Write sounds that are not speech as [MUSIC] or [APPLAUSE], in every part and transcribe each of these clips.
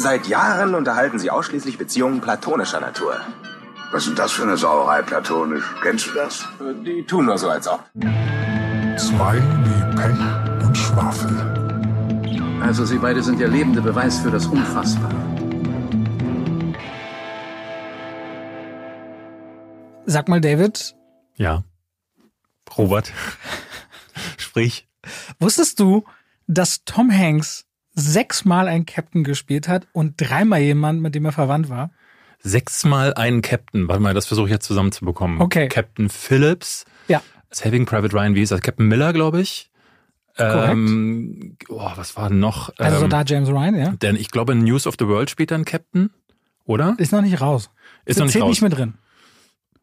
Seit Jahren unterhalten sie ausschließlich Beziehungen platonischer Natur. Was ist denn das für eine Sauerei platonisch? Kennst du das? Die tun nur so, als ob. Zwei wie Pech und Schwafel. Also Sie beide sind der lebende Beweis für das Unfassbare. Sag mal, David, Ja. Robert. [LAUGHS] Sprich. wusstest du, dass Tom Hanks sechsmal einen Captain gespielt hat und dreimal jemand, mit dem er verwandt war? Sechsmal einen Captain. Warte mal, das versuche ich jetzt zusammenzubekommen. Okay. Captain Phillips. Ja. Saving Private Ryan, wie ist das? Captain Miller, glaube ich. Korrekt. Ähm, oh, was war denn noch? Also ähm, da James Ryan, ja. Denn ich glaube, in News of the World spielt ein Captain, oder? Ist noch nicht raus. Ist noch nicht Zählt raus. nicht mit drin.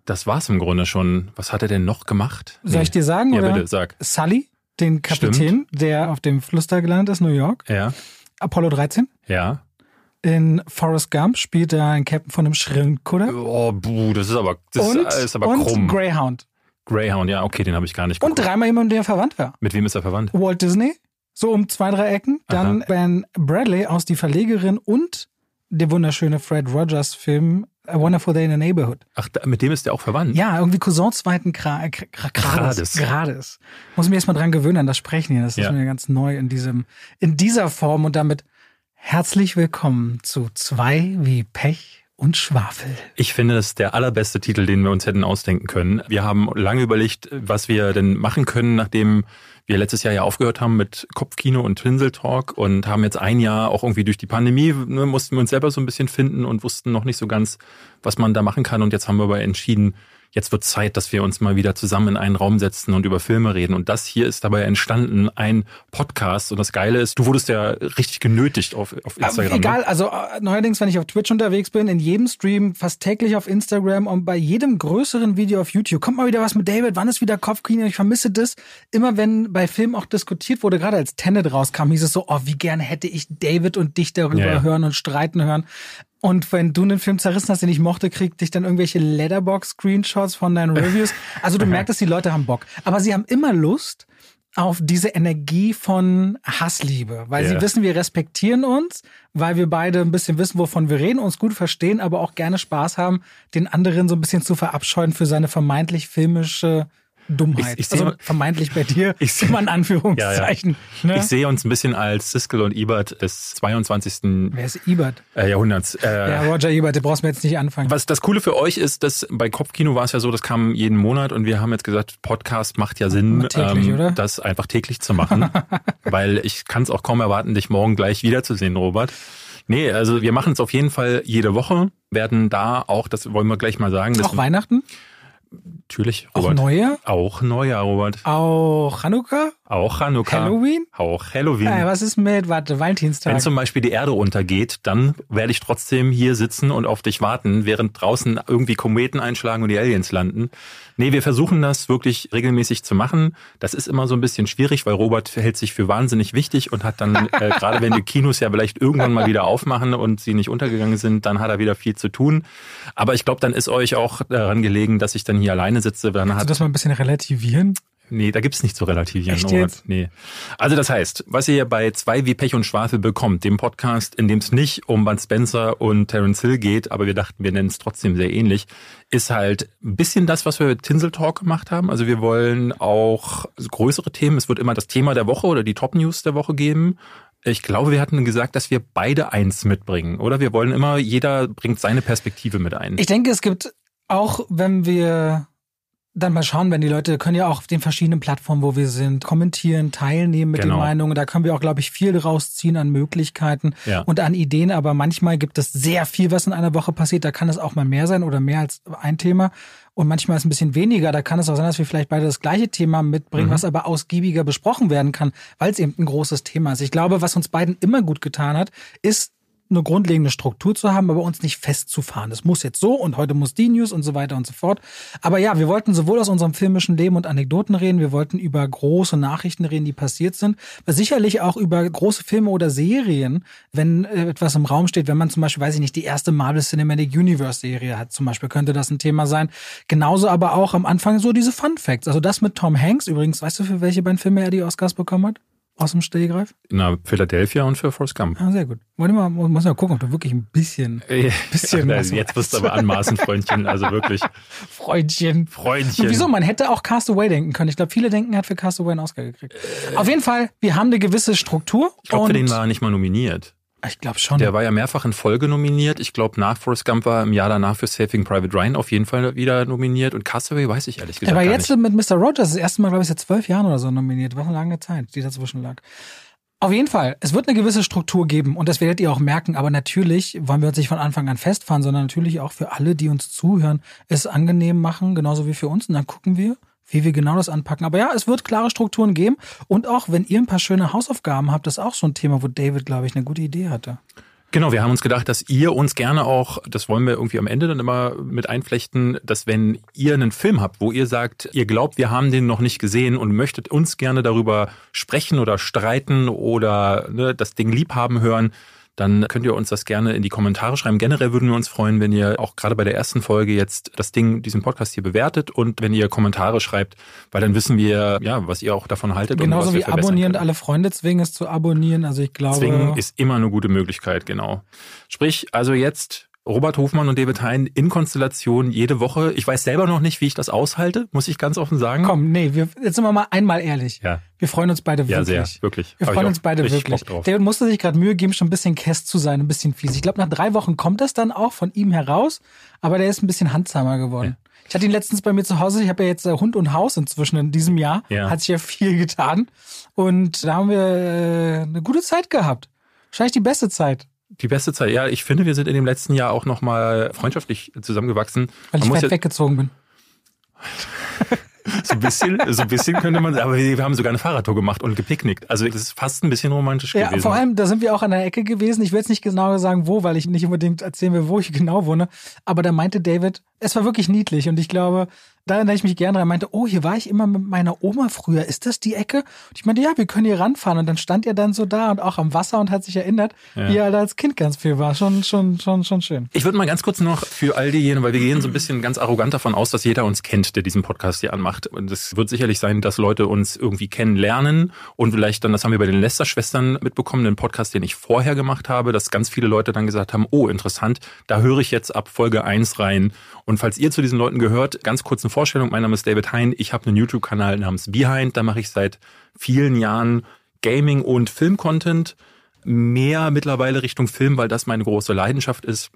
Das war's im Grunde schon. Was hat er denn noch gemacht? Soll ich dir sagen? Ja, oder? bitte, sag. Sully, den Kapitän, der auf dem Fluss da gelandet ist, New York. Ja, Apollo 13. ja. In Forrest Gump spielt er einen Captain von einem Schrinkkutter. Oh, buh, das ist aber, das und ist aber und krumm. Greyhound. Greyhound, ja, okay, den habe ich gar nicht Und geguckt. dreimal jemand, der verwandt war. Mit wem ist er verwandt? Walt Disney, so um zwei, drei Ecken. Dann Ben Bradley aus Die Verlegerin und der wunderschöne Fred Rogers Film A Wonderful Day in the Neighborhood. Ach, mit dem ist der auch verwandt? Ja, irgendwie Cousin zweiten Gra Gra Gra Grades. Grades. Muss mich erst mal dran gewöhnen an das Sprechen hier. Das Ja. ist mir ganz neu in diesem, in dieser Form und damit herzlich willkommen zu zwei wie Pech und Schwafel. Ich finde, das ist der allerbeste Titel, den wir uns hätten ausdenken können. Wir haben lange überlegt, was wir denn machen können, nachdem wir letztes Jahr ja aufgehört haben mit Kopfkino und Twinsel Talk und haben jetzt ein Jahr auch irgendwie durch die Pandemie, ne, mussten wir uns selber so ein bisschen finden und wussten noch nicht so ganz, was man da machen kann. Und jetzt haben wir aber entschieden, jetzt wird Zeit, dass wir uns mal wieder zusammen in einen Raum setzen und über Filme reden. Und das hier ist dabei entstanden, ein Podcast. Und das Geile ist, du wurdest ja richtig genötigt auf, auf Instagram. Aber egal, Ne? also äh, neuerdings, wenn ich auf Twitch unterwegs bin, in jedem Stream, fast täglich auf Instagram und bei jedem größeren Video auf YouTube, kommt mal wieder was mit David, wann ist wieder Kopfkino? Ich vermisse das. Immer wenn bei Filmen auch diskutiert wurde, gerade als Tenet rauskam, hieß es so, oh, wie gerne hätte ich David und dich darüber Ja, ja. hören und streiten hören. Und wenn du einen Film zerrissen hast, den ich mochte, kriegt dich dann irgendwelche Letterbox-Screenshots von deinen Reviews. Also du merkst, die Leute haben Bock. Aber sie haben immer Lust auf diese Energie von Hassliebe, weil Ja. sie wissen, wir respektieren uns, weil wir beide ein bisschen wissen, wovon wir reden, uns gut verstehen, aber auch gerne Spaß haben, den anderen so ein bisschen zu verabscheuen für seine vermeintlich filmische Dummheit. Ich- ich also vermeintlich bei dir, [LAUGHS] Ich sehe- immer in Anführungszeichen. Ne? Ich sehe uns ein bisschen als Siskel und Ebert des 22. Wer ist Ebert? äh, Jahrhunderts. Äh, Ja, Roger Ebert, den brauchst du mir jetzt nicht anfangen. Was das Coole für euch ist, dass bei Kopfkino war es ja so, das kam jeden Monat und wir haben jetzt gesagt, Podcast macht ja Sinn, täglich, oder? das einfach täglich zu machen, [LAUGHS] weil ich kann es auch kaum erwarten, dich morgen gleich wiederzusehen, Robert. Nee, also wir machen es auf jeden Fall jede Woche, werden da auch, das wollen wir gleich mal sagen, Auch Weihnachten? Natürlich, Auch Robert. Neujahr? Auch Neujahr, Robert. Auch Hanukkah? Auch Hanukkah. Halloween? Auch Halloween. Äh, was ist mit, warte, Valentinstag? Wenn zum Beispiel die Erde untergeht, dann werde ich trotzdem hier sitzen und auf dich warten, während draußen irgendwie Kometen einschlagen und die Aliens landen. Nee, wir versuchen das wirklich regelmäßig zu machen. Das ist immer so ein bisschen schwierig, weil Robert hält sich für wahnsinnig wichtig und hat dann, [LAUGHS] äh, gerade wenn die Kinos ja vielleicht irgendwann mal wieder aufmachen und sie nicht untergegangen sind, dann hat er wieder viel zu tun. Aber ich glaube, dann ist euch auch daran gelegen, dass ich dann hier alleine sitze. Dann Kannst du hat das mal ein bisschen relativieren? Nee, da gibt's nicht zu relativieren. Echt jetzt? Nee. Also das heißt, was ihr bei zwei wie Pech und Schwafel bekommt, dem Podcast, in dem es nicht um Bud Spencer und Terence Hill geht, aber wir dachten, wir nennen es trotzdem sehr ähnlich, ist halt ein bisschen das, was wir mit Tinsel Talk gemacht haben. Also wir wollen auch größere Themen. Es wird immer das Thema der Woche oder die Top News der Woche geben. Ich glaube, wir hatten gesagt, dass wir beide eins mitbringen, oder? Wir wollen immer, jeder bringt seine Perspektive mit ein. Ich denke, es gibt auch, wenn wir dann mal schauen, wenn die Leute können ja auch auf den verschiedenen Plattformen, wo wir sind, kommentieren, teilnehmen mit Genau. den Meinungen. Da können wir auch, glaube ich, viel rausziehen an Möglichkeiten Ja. und an Ideen. Aber manchmal gibt es sehr viel, was in einer Woche passiert. Da kann es auch mal mehr sein oder mehr als ein Thema. Und manchmal ist ein bisschen weniger. Da kann es auch sein, dass wir vielleicht beide das gleiche Thema mitbringen, was aber ausgiebiger besprochen werden kann, weil es eben ein großes Thema ist. Ich glaube, was uns beiden immer gut getan hat, ist eine grundlegende Struktur zu haben, aber uns nicht festzufahren. Es muss jetzt so und heute muss die News und so weiter und so fort. Aber ja, wir wollten sowohl aus unserem filmischen Leben und Anekdoten reden, wir wollten über große Nachrichten reden, die passiert sind, aber sicherlich auch über große Filme oder Serien, wenn äh, etwas im Raum steht, wenn man zum Beispiel, weiß ich nicht, die erste Marvel Cinematic Universe Serie hat, zum Beispiel, könnte das ein Thema sein. Genauso aber auch am Anfang so diese Fun Facts. Also das mit Tom Hanks übrigens, weißt du, für welche beiden Filme er die Oscars bekommen hat? Aus dem Stehgreif? Na, Philadelphia und für Forrest Gump. Ah, sehr gut. Wir mal, muss mal gucken, ob du wirklich ein bisschen, bisschen [LAUGHS] Ja, jetzt wirst du aber [LAUGHS] anmaßen, Freundchen. Also wirklich, Freundchen. Freundchen. Und wieso? Man hätte auch Castaway denken können. Ich glaube, viele denken, er hat für Castaway einen Oscar gekriegt. Auf jeden Fall, wir haben eine gewisse Struktur. Ich glaube, für den war er nicht mal nominiert. Ich glaube schon. Der war ja mehrfach in Folge nominiert. Ich glaube, nach Forrest Gump war im Jahr danach für Saving Private Ryan auf jeden Fall wieder nominiert. Und Castaway weiß ich ehrlich gesagt Er war jetzt nicht. mit Mr. Rogers das erste Mal, glaube ich, seit zwölf Jahren oder so nominiert. War eine lange Zeit, die dazwischen lag. Auf jeden Fall, es wird eine gewisse Struktur geben und das werdet ihr auch merken, aber natürlich wollen wir uns nicht von Anfang an festfahren, sondern natürlich auch für alle, die uns zuhören, es angenehm machen, genauso wie für uns. Und dann gucken wir, wie wir genau das anpacken. Aber ja, es wird klare Strukturen geben und auch wenn ihr ein paar schöne Hausaufgaben habt, das ist auch so ein Thema, wo David, glaube ich, eine gute Idee hatte. Genau, wir haben uns gedacht, dass ihr uns gerne auch, das wollen wir irgendwie am Ende dann immer mit einflechten, dass wenn ihr einen Film habt, wo ihr sagt, ihr glaubt, wir haben den noch nicht gesehen und möchtet uns gerne darüber sprechen oder streiten oder ne, das Ding lieb haben hören, dann könnt ihr uns das gerne in die Kommentare schreiben. Generell würden wir uns freuen, wenn ihr auch gerade bei der ersten Folge jetzt das Ding, diesen Podcast hier bewertet und wenn ihr Kommentare schreibt, weil dann wissen wir, ja, was ihr auch davon haltet. und was Genauso wie abonnieren können. alle Freunde zwingen es zu abonnieren. Also ich glaube. Zwingen ist immer eine gute Möglichkeit, genau. Sprich, also jetzt Robert Hofmann und David Hein in Konstellation jede Woche. Ich weiß selber noch nicht, wie ich das aushalte, muss ich ganz offen sagen. Komm, nee, wir, jetzt sind wir mal einmal ehrlich. Ja. Wir freuen uns beide Ja, wirklich. sehr, wirklich. Wir Hab freuen uns beide wirklich. David musste sich gerade Mühe geben, schon ein bisschen Kess zu sein, ein bisschen fies. Ich glaube, nach drei Wochen kommt das dann auch von ihm heraus, aber der ist ein bisschen handsamer geworden. Ich hatte ihn letztens bei mir zu Hause, ich habe ja jetzt äh, Hund und Haus inzwischen in diesem Jahr. Ja. Hat sich ja viel getan. Und da haben wir äh, eine gute Zeit gehabt. Wahrscheinlich die beste Zeit, Die beste Zeit. Ja, ich finde, wir sind in dem letzten Jahr auch nochmal freundschaftlich zusammengewachsen. weil ich Man muss weit jetzt weggezogen bin. so ein bisschen, so ein bisschen könnte man, aber wir, wir haben sogar eine Fahrradtour gemacht und gepicknickt. Also das ist fast ein bisschen romantisch Ja, gewesen. vor allem, da sind wir auch an der Ecke gewesen. Ich will jetzt nicht genau sagen, wo, weil ich nicht unbedingt erzählen will, wo ich [LAUGHS] genau wohne. Aber da meinte David, es war wirklich niedlich. Und ich glaube, da erinnere ich mich gerne dran. Meinte, oh, hier war ich immer mit meiner Oma früher. Ist das die Ecke? Und ich meinte, ja, wir können hier ranfahren. Und dann stand er dann so da und auch am Wasser und hat sich erinnert, Ja. wie er da als Kind ganz viel war. Schon, schon, schon, schon schön. Ich würde mal ganz kurz noch für all diejenigen, weil wir gehen so ein bisschen ganz arrogant davon aus, dass jeder uns kennt, der diesen Podcast hier anmacht. Und es wird sicherlich sein, dass Leute uns irgendwie kennenlernen und vielleicht dann, das haben wir bei den Lester-Schwestern mitbekommen, den Podcast, den ich vorher gemacht habe, dass ganz viele Leute dann gesagt haben, oh, interessant, da höre ich jetzt ab Folge 1 rein. Und falls ihr zu diesen Leuten gehört, ganz kurz eine Vorstellung. Mein Name ist David Hein. Ich habe einen YouTube-Kanal namens Behind. Da mache ich seit vielen Jahren Gaming und Film-Content. Mehr mittlerweile Richtung Film, weil das meine große Leidenschaft ist.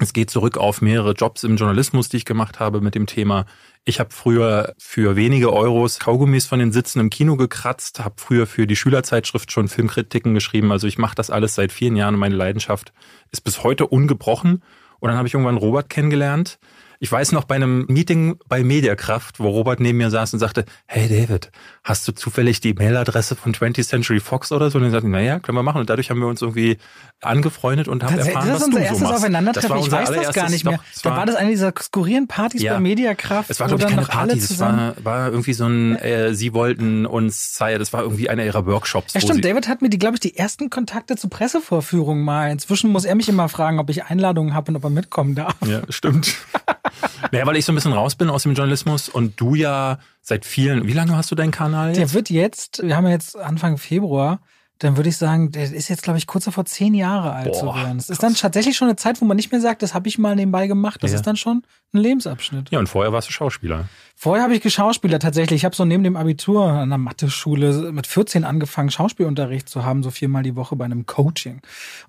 Es geht zurück auf mehrere Jobs im Journalismus, die ich gemacht habe mit dem Thema. Ich habe früher für wenige Euros Kaugummis von den Sitzen im Kino gekratzt, habe früher für die Schülerzeitschrift schon Filmkritiken geschrieben. Also ich mache das alles seit vielen Jahren und meine Leidenschaft ist bis heute ungebrochen. Und dann habe ich irgendwann Robert kennengelernt. Ich weiß noch bei einem Meeting bei Mediakraft, wo Robert neben mir saß und sagte, hey David, hast du zufällig die Mailadresse von 20th Century Fox oder so? Und ich sagte, naja, können wir machen. Und dadurch haben wir uns irgendwie angefreundet und haben Das, erfahren, das was ist unser du so erstes machst. Aufeinandertreffen. war Ich unser weiß das gar nicht mehr. Doch, da war das eine dieser skurrilen Partys Ja. bei Mediakraft. es war, glaube ich, keine Party. Es war, war irgendwie so ein, äh, sie wollten uns zeigen, das war irgendwie einer ihrer Workshops. Ja, stimmt. David hat mir die, glaube ich, die ersten Kontakte zu Pressevorführungen mal. Inzwischen muss er mich immer fragen, ob ich Einladungen habe und ob er mitkommen darf. Ja, stimmt. [LAUGHS] naja, weil ich so ein bisschen raus bin aus dem Journalismus und du ja seit vielen, wie lange hast du deinen Kanal jetzt? Der wird jetzt, wir haben ja jetzt Anfang Februar, dann würde ich sagen, der ist jetzt, glaube ich, kurz davor zehn Jahre alt zu Boah, werden. Das ist dann tatsächlich schon eine Zeit, wo man nicht mehr sagt, das habe ich mal nebenbei gemacht. Das Ja. ist dann schon ein Lebensabschnitt. ja, und vorher warst du Schauspieler. Vorher habe ich geschauspieler tatsächlich. Ich habe so neben dem Abitur an der Mathe-Schule mit 14 angefangen, Schauspielunterricht zu haben, so viermal die Woche bei einem Coaching.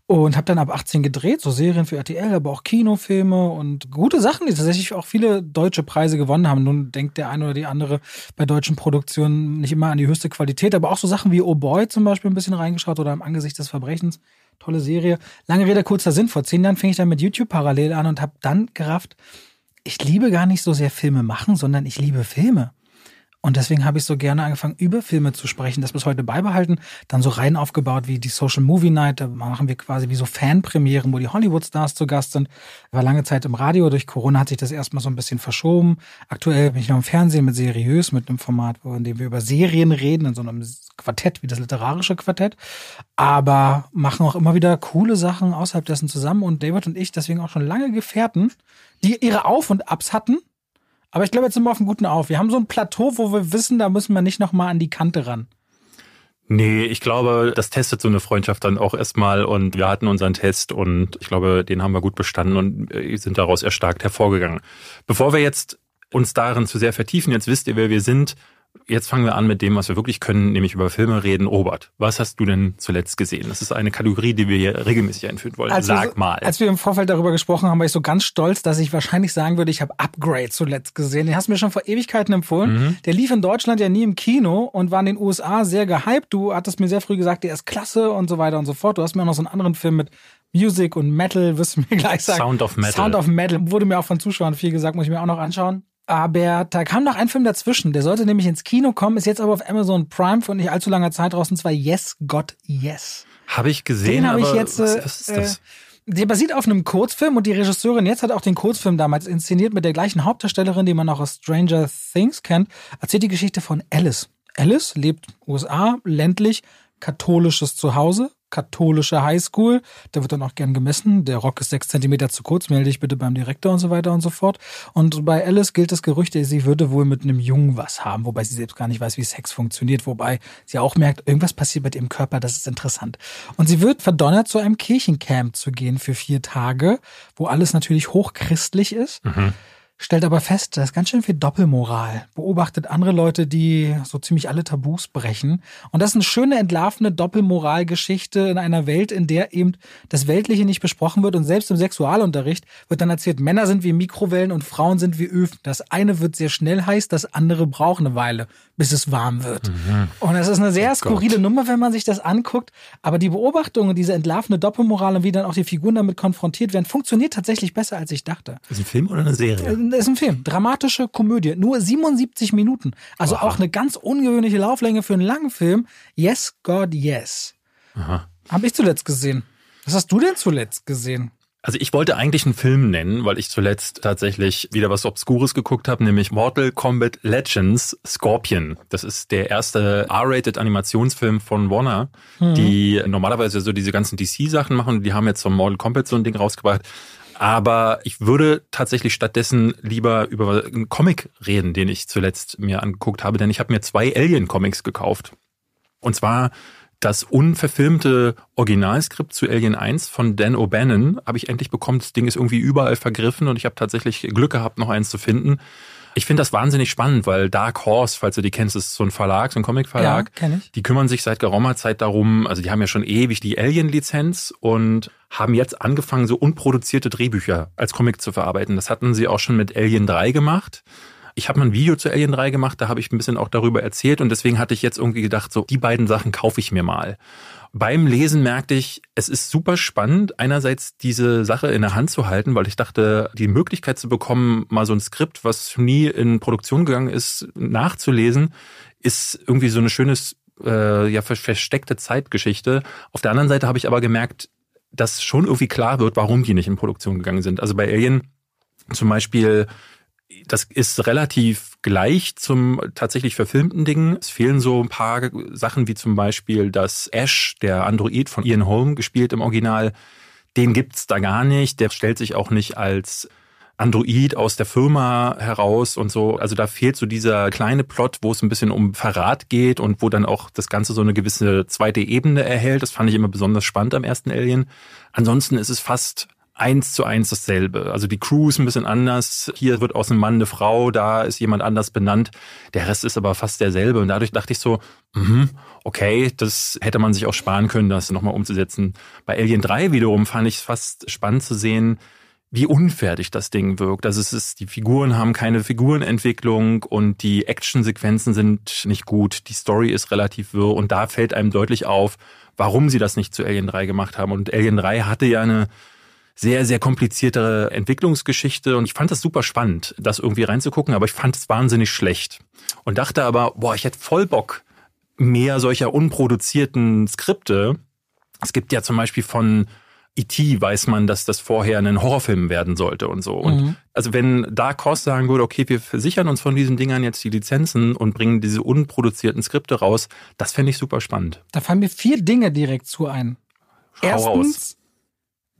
Und habe dann ab 18 gedreht, so Serien für RTL, aber auch Kinofilme und gute Sachen, die tatsächlich auch viele deutsche Preise gewonnen haben. Nun denkt der eine oder die andere bei deutschen Produktionen nicht immer an die höchste Qualität, aber auch so Sachen wie Oh Boy zum Beispiel ein bisschen reingeschaut oder im Angesicht des Verbrechens. Tolle Serie. Lange Rede, kurzer Sinn. Vor zehn Jahren fing ich dann mit YouTube parallel an und habe dann gerafft, ich liebe gar nicht so sehr Filme machen, sondern ich liebe Filme. Und deswegen habe ich so gerne angefangen, über Filme zu sprechen, das bis heute beibehalten. Dann so rein aufgebaut wie die Social Movie Night. Da machen wir quasi wie so Fanpremieren, wo die Hollywood-Stars zu Gast sind. War lange Zeit im Radio. Durch Corona hat sich das erstmal so ein bisschen verschoben. Aktuell bin ich noch im Fernsehen mit Seriös, mit einem Format, in dem wir über Serien reden, in so einem Quartett, wie das literarische Quartett. Aber machen auch immer wieder coole Sachen außerhalb dessen zusammen. Und David und ich, deswegen auch schon lange Gefährten, die ihre Auf- und Abs hatten. Aber ich glaube, jetzt sind wir auf einem guten Auf. Wir haben so ein Plateau, wo wir wissen, da müssen wir nicht nochmal an die Kante ran. Nee, ich glaube, das testet so eine Freundschaft dann auch erstmal und wir hatten unseren Test und ich glaube, den haben wir gut bestanden und äh, sind daraus erstarkt hervorgegangen. Bevor wir jetzt uns darin zu sehr vertiefen, jetzt wisst ihr, wer wir sind, Jetzt fangen wir an mit dem, was wir wirklich können, nämlich über Filme reden. Robert, was hast du denn zuletzt gesehen? Das ist eine Kategorie, die wir hier regelmäßig einführen wollen. Als Sag wir, mal. Als wir im Vorfeld darüber gesprochen haben, war ich so ganz stolz, dass ich wahrscheinlich sagen würde, ich habe Upgrade zuletzt gesehen. Den hast du mir schon vor Ewigkeiten empfohlen. Mhm. Der lief in Deutschland ja nie im Kino und war in den USA sehr gehypt. Du hattest mir sehr früh gesagt, der ist klasse und so weiter und so fort. Du hast mir auch noch so einen anderen Film mit Music und Metal, wirst du mir gleich sagen. Sound of Metal. Sound of Metal. Wurde mir auch von Zuschauern viel gesagt, muss ich mir auch noch anschauen. Aber da kam noch ein Film dazwischen. Der sollte nämlich ins Kino kommen, ist jetzt aber auf Amazon Prime vor nicht allzu langer Zeit draußen, und zwar Yes, God, Yes. Habe ich gesehen, Den habe ich jetzt. was, äh, was ist das? äh, Der basiert auf einem Kurzfilm und die Regisseurin jetzt hat auch den Kurzfilm damals inszeniert mit der gleichen Hauptdarstellerin, die man auch aus Stranger Things kennt. Erzählt die Geschichte von Alice. Alice lebt USA, ländlich, katholisches Zuhause, katholische Highschool. Da wird dann auch gern gemessen. Der Rock ist sechs Zentimeter zu kurz, melde dich bitte beim Direktor und so weiter und so fort. Und bei Alice gilt das Gerücht, sie würde wohl mit einem Jungen was haben, wobei sie selbst gar nicht weiß, wie Sex funktioniert, wobei sie auch merkt, irgendwas passiert mit ihrem Körper, das ist interessant. Und sie wird verdonnert, zu einem Kirchencamp zu gehen für vier Tage, wo alles natürlich hochchristlich ist. Stellt aber fest, da ist ganz schön viel Doppelmoral. Beobachtet andere Leute, die so ziemlich alle Tabus brechen. Und das ist eine schöne, entlarvende Doppelmoralgeschichte in einer Welt, in der eben das Weltliche nicht besprochen wird. Und selbst im Sexualunterricht wird dann erzählt, Männer sind wie Mikrowellen und Frauen sind wie Öfen. Das eine wird sehr schnell heiß, das andere braucht eine Weile, bis es warm wird. Und das ist eine sehr skurrile Nummer, wenn man sich das anguckt. Aber die Beobachtungen, diese entlarvende Doppelmoral und wie dann auch die Figuren damit konfrontiert werden, funktioniert tatsächlich besser, als ich dachte. Ist ein Film oder eine Serie? Das ist ein Film. Dramatische Komödie. Nur 77 Minuten. Also auch eine ganz ungewöhnliche Lauflänge für einen langen Film. Yes, God, yes. Aha. Habe ich zuletzt gesehen. Was hast du denn zuletzt gesehen? Also ich wollte eigentlich einen Film nennen, weil ich zuletzt tatsächlich wieder was Obskures geguckt habe, nämlich Mortal Kombat Legends Scorpion. Das ist der erste R-rated Animationsfilm von Warner, die normalerweise so diese ganzen DC-Sachen machen. Die haben jetzt vom Mortal Kombat so ein Ding rausgebracht. Aber ich würde tatsächlich stattdessen lieber über einen Comic reden, den ich zuletzt mir angeguckt habe, denn ich habe mir zwei Alien-Comics gekauft. Und zwar das unverfilmte Originalskript zu Alien 1 von Dan O'Bannon habe ich endlich bekommen. Das Ding ist irgendwie überall vergriffen und ich habe tatsächlich Glück gehabt, noch eins zu finden. Ich finde das wahnsinnig spannend, weil Dark Horse, falls du die kennst, ist so ein Verlag, so ein Comic-Verlag. Ja, kenn ich. Die kümmern sich seit geraumer Zeit darum, also die haben ja schon ewig die Alien-Lizenz und haben jetzt angefangen, so unproduzierte Drehbücher als Comic zu verarbeiten. Das hatten sie auch schon mit Alien 3 gemacht. Ich habe mal ein Video zu Alien 3 gemacht, da habe ich ein bisschen auch darüber erzählt und deswegen hatte ich jetzt irgendwie gedacht, so die beiden Sachen kaufe ich mir mal. Beim Lesen merkte ich, es ist super spannend, einerseits diese Sache in der Hand zu halten, weil ich dachte, die Möglichkeit zu bekommen, mal so ein Skript, was nie in Produktion gegangen ist, nachzulesen, ist irgendwie so eine schönes, äh, ja, ver- versteckte Zeitgeschichte. Auf der anderen Seite habe ich aber gemerkt, dass schon irgendwie klar wird, warum die nicht in Produktion gegangen sind. Also bei Alien zum Beispiel das ist relativ gleich zum tatsächlich verfilmten Ding. Es fehlen so ein paar Sachen wie zum Beispiel, dass Ash, der Android von Ian Holm gespielt im Original, den gibt's da gar nicht. Der stellt sich auch nicht als Android aus der Firma heraus und so. Also da fehlt so dieser kleine Plot, wo es ein bisschen um Verrat geht und wo dann auch das Ganze so eine gewisse zweite Ebene erhält. Das fand ich immer besonders spannend am ersten Alien. Ansonsten ist es fast eins zu eins dasselbe. Also die Crew ist ein bisschen anders. Hier wird aus einem Mann eine Frau, da ist jemand anders benannt. Der Rest ist aber fast derselbe. Und dadurch dachte ich so, mhm, okay, das hätte man sich auch sparen können, das nochmal umzusetzen. Bei Alien 3 wiederum fand ich es fast spannend zu sehen, wie unfertig das Ding wirkt. Also es ist, die Figuren haben keine Figurenentwicklung und die Actionsequenzen sind nicht gut. Die Story ist relativ wirr und da fällt einem deutlich auf, warum sie das nicht zu Alien 3 gemacht haben. Und Alien 3 hatte ja eine sehr, sehr komplizierte Entwicklungsgeschichte und ich fand das super spannend, das irgendwie reinzugucken, aber ich fand es wahnsinnig schlecht. Und dachte aber, boah, ich hätte voll Bock, mehr solcher unproduzierten Skripte. Es gibt ja zum Beispiel von E.T. weiß man, dass das vorher ein Horrorfilm werden sollte und so. Und also wenn Dark Horse sagen würde, okay, wir versichern uns von diesen Dingern jetzt die Lizenzen und bringen diese unproduzierten Skripte raus, das fände ich super spannend. Da fallen mir vier Dinge direkt zu ein. Hau raus.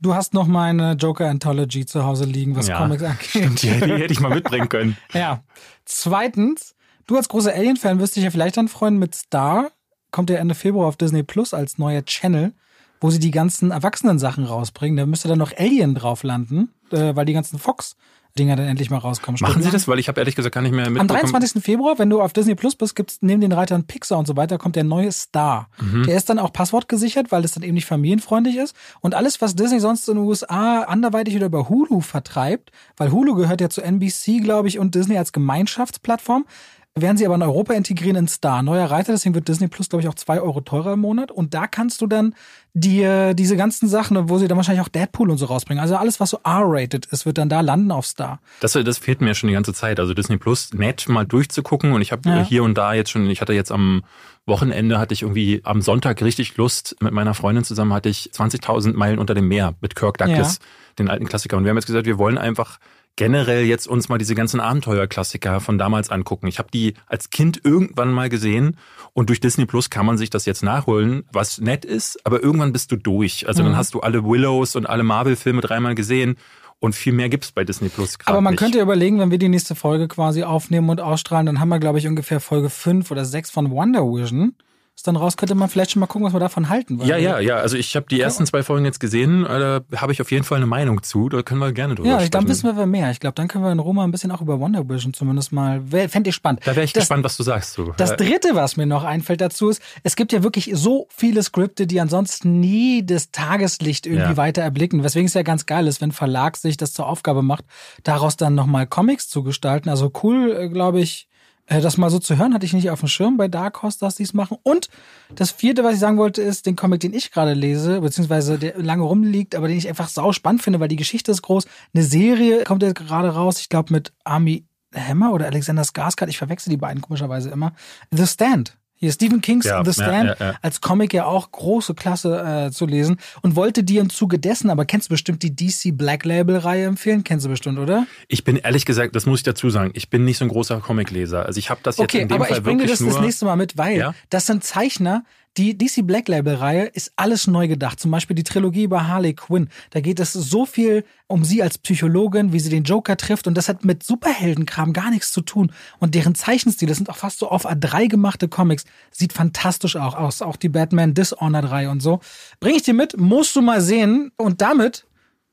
Du hast noch meine Joker Anthology zu Hause liegen, was Ja, Comics angeht. Die, die hätte ich mal mitbringen können. [LAUGHS] Ja. Zweitens, du als großer Alien-Fan wirst dich ja vielleicht dann freuen mit Star. kommt ja Ende Februar auf Disney Plus als neuer Channel, wo sie die ganzen Erwachsenen-Sachen rausbringen. Da müsste dann noch Alien drauf landen, äh, weil die ganzen Fox Dinger dann endlich mal rauskommen. Machen Sie das? Weil ich habe ehrlich gesagt gar nicht mehr Am mitbekommen. 23. Februar, wenn du auf Disney Plus bist, gibt's neben den Reitern Pixar und so weiter, kommt der neue Star. Mhm. Der ist dann auch passwortgesichert, weil das dann eben nicht familienfreundlich ist. Und alles, was Disney sonst in den USA anderweitig oder über Hulu vertreibt, weil Hulu gehört ja zu NBC, glaube ich, und Disney als Gemeinschaftsplattform, werden sie aber in Europa integrieren in Star. Neuer Reiter, deswegen wird Disney Plus, glaube ich, auch zwei Euro teurer im Monat. Und da kannst du dann dir diese ganzen Sachen, wo sie dann wahrscheinlich auch Deadpool und so rausbringen. Also alles, was so R-rated ist, wird dann da landen auf Star. Das, das fehlt mir schon die ganze Zeit. Also Disney Plus nett mal durchzugucken und ich habe Ja. hier und da jetzt schon, ich hatte jetzt am Wochenende hatte ich irgendwie am Sonntag richtig Lust mit meiner Freundin zusammen hatte ich 20.000 Meilen unter dem Meer mit Kirk Douglas, den alten Klassiker. Und wir haben jetzt gesagt, wir wollen einfach generell jetzt uns mal diese ganzen Abenteuerklassiker von damals angucken. Ich habe die als Kind irgendwann mal gesehen und durch Disney Plus kann man sich das jetzt nachholen, was nett ist, aber irgendwann bist du durch. Also Mhm. dann hast du alle Willows und alle Marvel-Filme dreimal gesehen und viel mehr gibt's bei Disney Plus gerade Aber man nicht. könnte ja überlegen, wenn wir die nächste Folge quasi aufnehmen und ausstrahlen, dann haben wir, glaube ich, ungefähr Folge 5 oder 6 von Wonder Vision. Ist dann raus, könnte man vielleicht schon mal gucken, was wir davon halten. Ja, ja, ja. Also ich habe die ersten zwei Folgen jetzt gesehen. äh, Da habe ich auf jeden Fall eine Meinung zu. Da können wir gerne drüber Ja, sprechen. dann wissen wir mehr. Ich glaube, dann können wir in Roma ein bisschen auch über Wonder Vision zumindest mal. Fände ich spannend. da wäre ich das, gespannt, was du sagst. Du. Das Äh, dritte, was mir noch einfällt dazu ist, es gibt ja wirklich so viele Skripte, die ansonsten nie das Tageslicht irgendwie Ja. weiter erblicken. Weswegen es ja ganz geil ist, wenn ein Verlag sich das zur Aufgabe macht, daraus dann nochmal Comics zu gestalten. Also cool, glaube ich, äh, das mal so zu hören, hatte ich nicht auf dem Schirm bei Dark Horse, dass die es machen. Und das vierte, was ich sagen wollte, ist den Comic, den ich gerade lese, beziehungsweise der lange rumliegt, aber den ich einfach sau spannend finde, weil die Geschichte ist groß. Eine Serie kommt jetzt gerade raus, ich glaube mit Army Hammer oder Alexander Skarsgård, ich verwechsel die beiden komischerweise immer. The Stand. Hier Stephen Kings Ja, The Stand ja, ja. als Comic ja auch große Klasse äh, zu lesen und wollte dir im Zuge dessen, aber kennst du bestimmt die DC Black Label Reihe empfehlen? Kennst du bestimmt, oder? Ich bin ehrlich gesagt, das muss ich dazu sagen, ich bin nicht so ein großer Comicleser. Also ich habe das jetzt Okay, in dem aber Fall ich bringe dir wirklich das nur. das nächste Mal mit, weil das sind Zeichner, die DC Black Label Reihe ist alles neu gedacht. Zum Beispiel die Trilogie über Harley Quinn. Da geht es so viel um sie als Psychologin, wie sie den Joker trifft. Und das hat mit Superheldenkram gar nichts zu tun. Und deren Zeichenstil, das sind auch fast so auf A3 gemachte Comics, sieht fantastisch auch aus. Auch die Batman Dishonored Reihe und so. Bring ich dir mit, musst du mal sehen. Und damit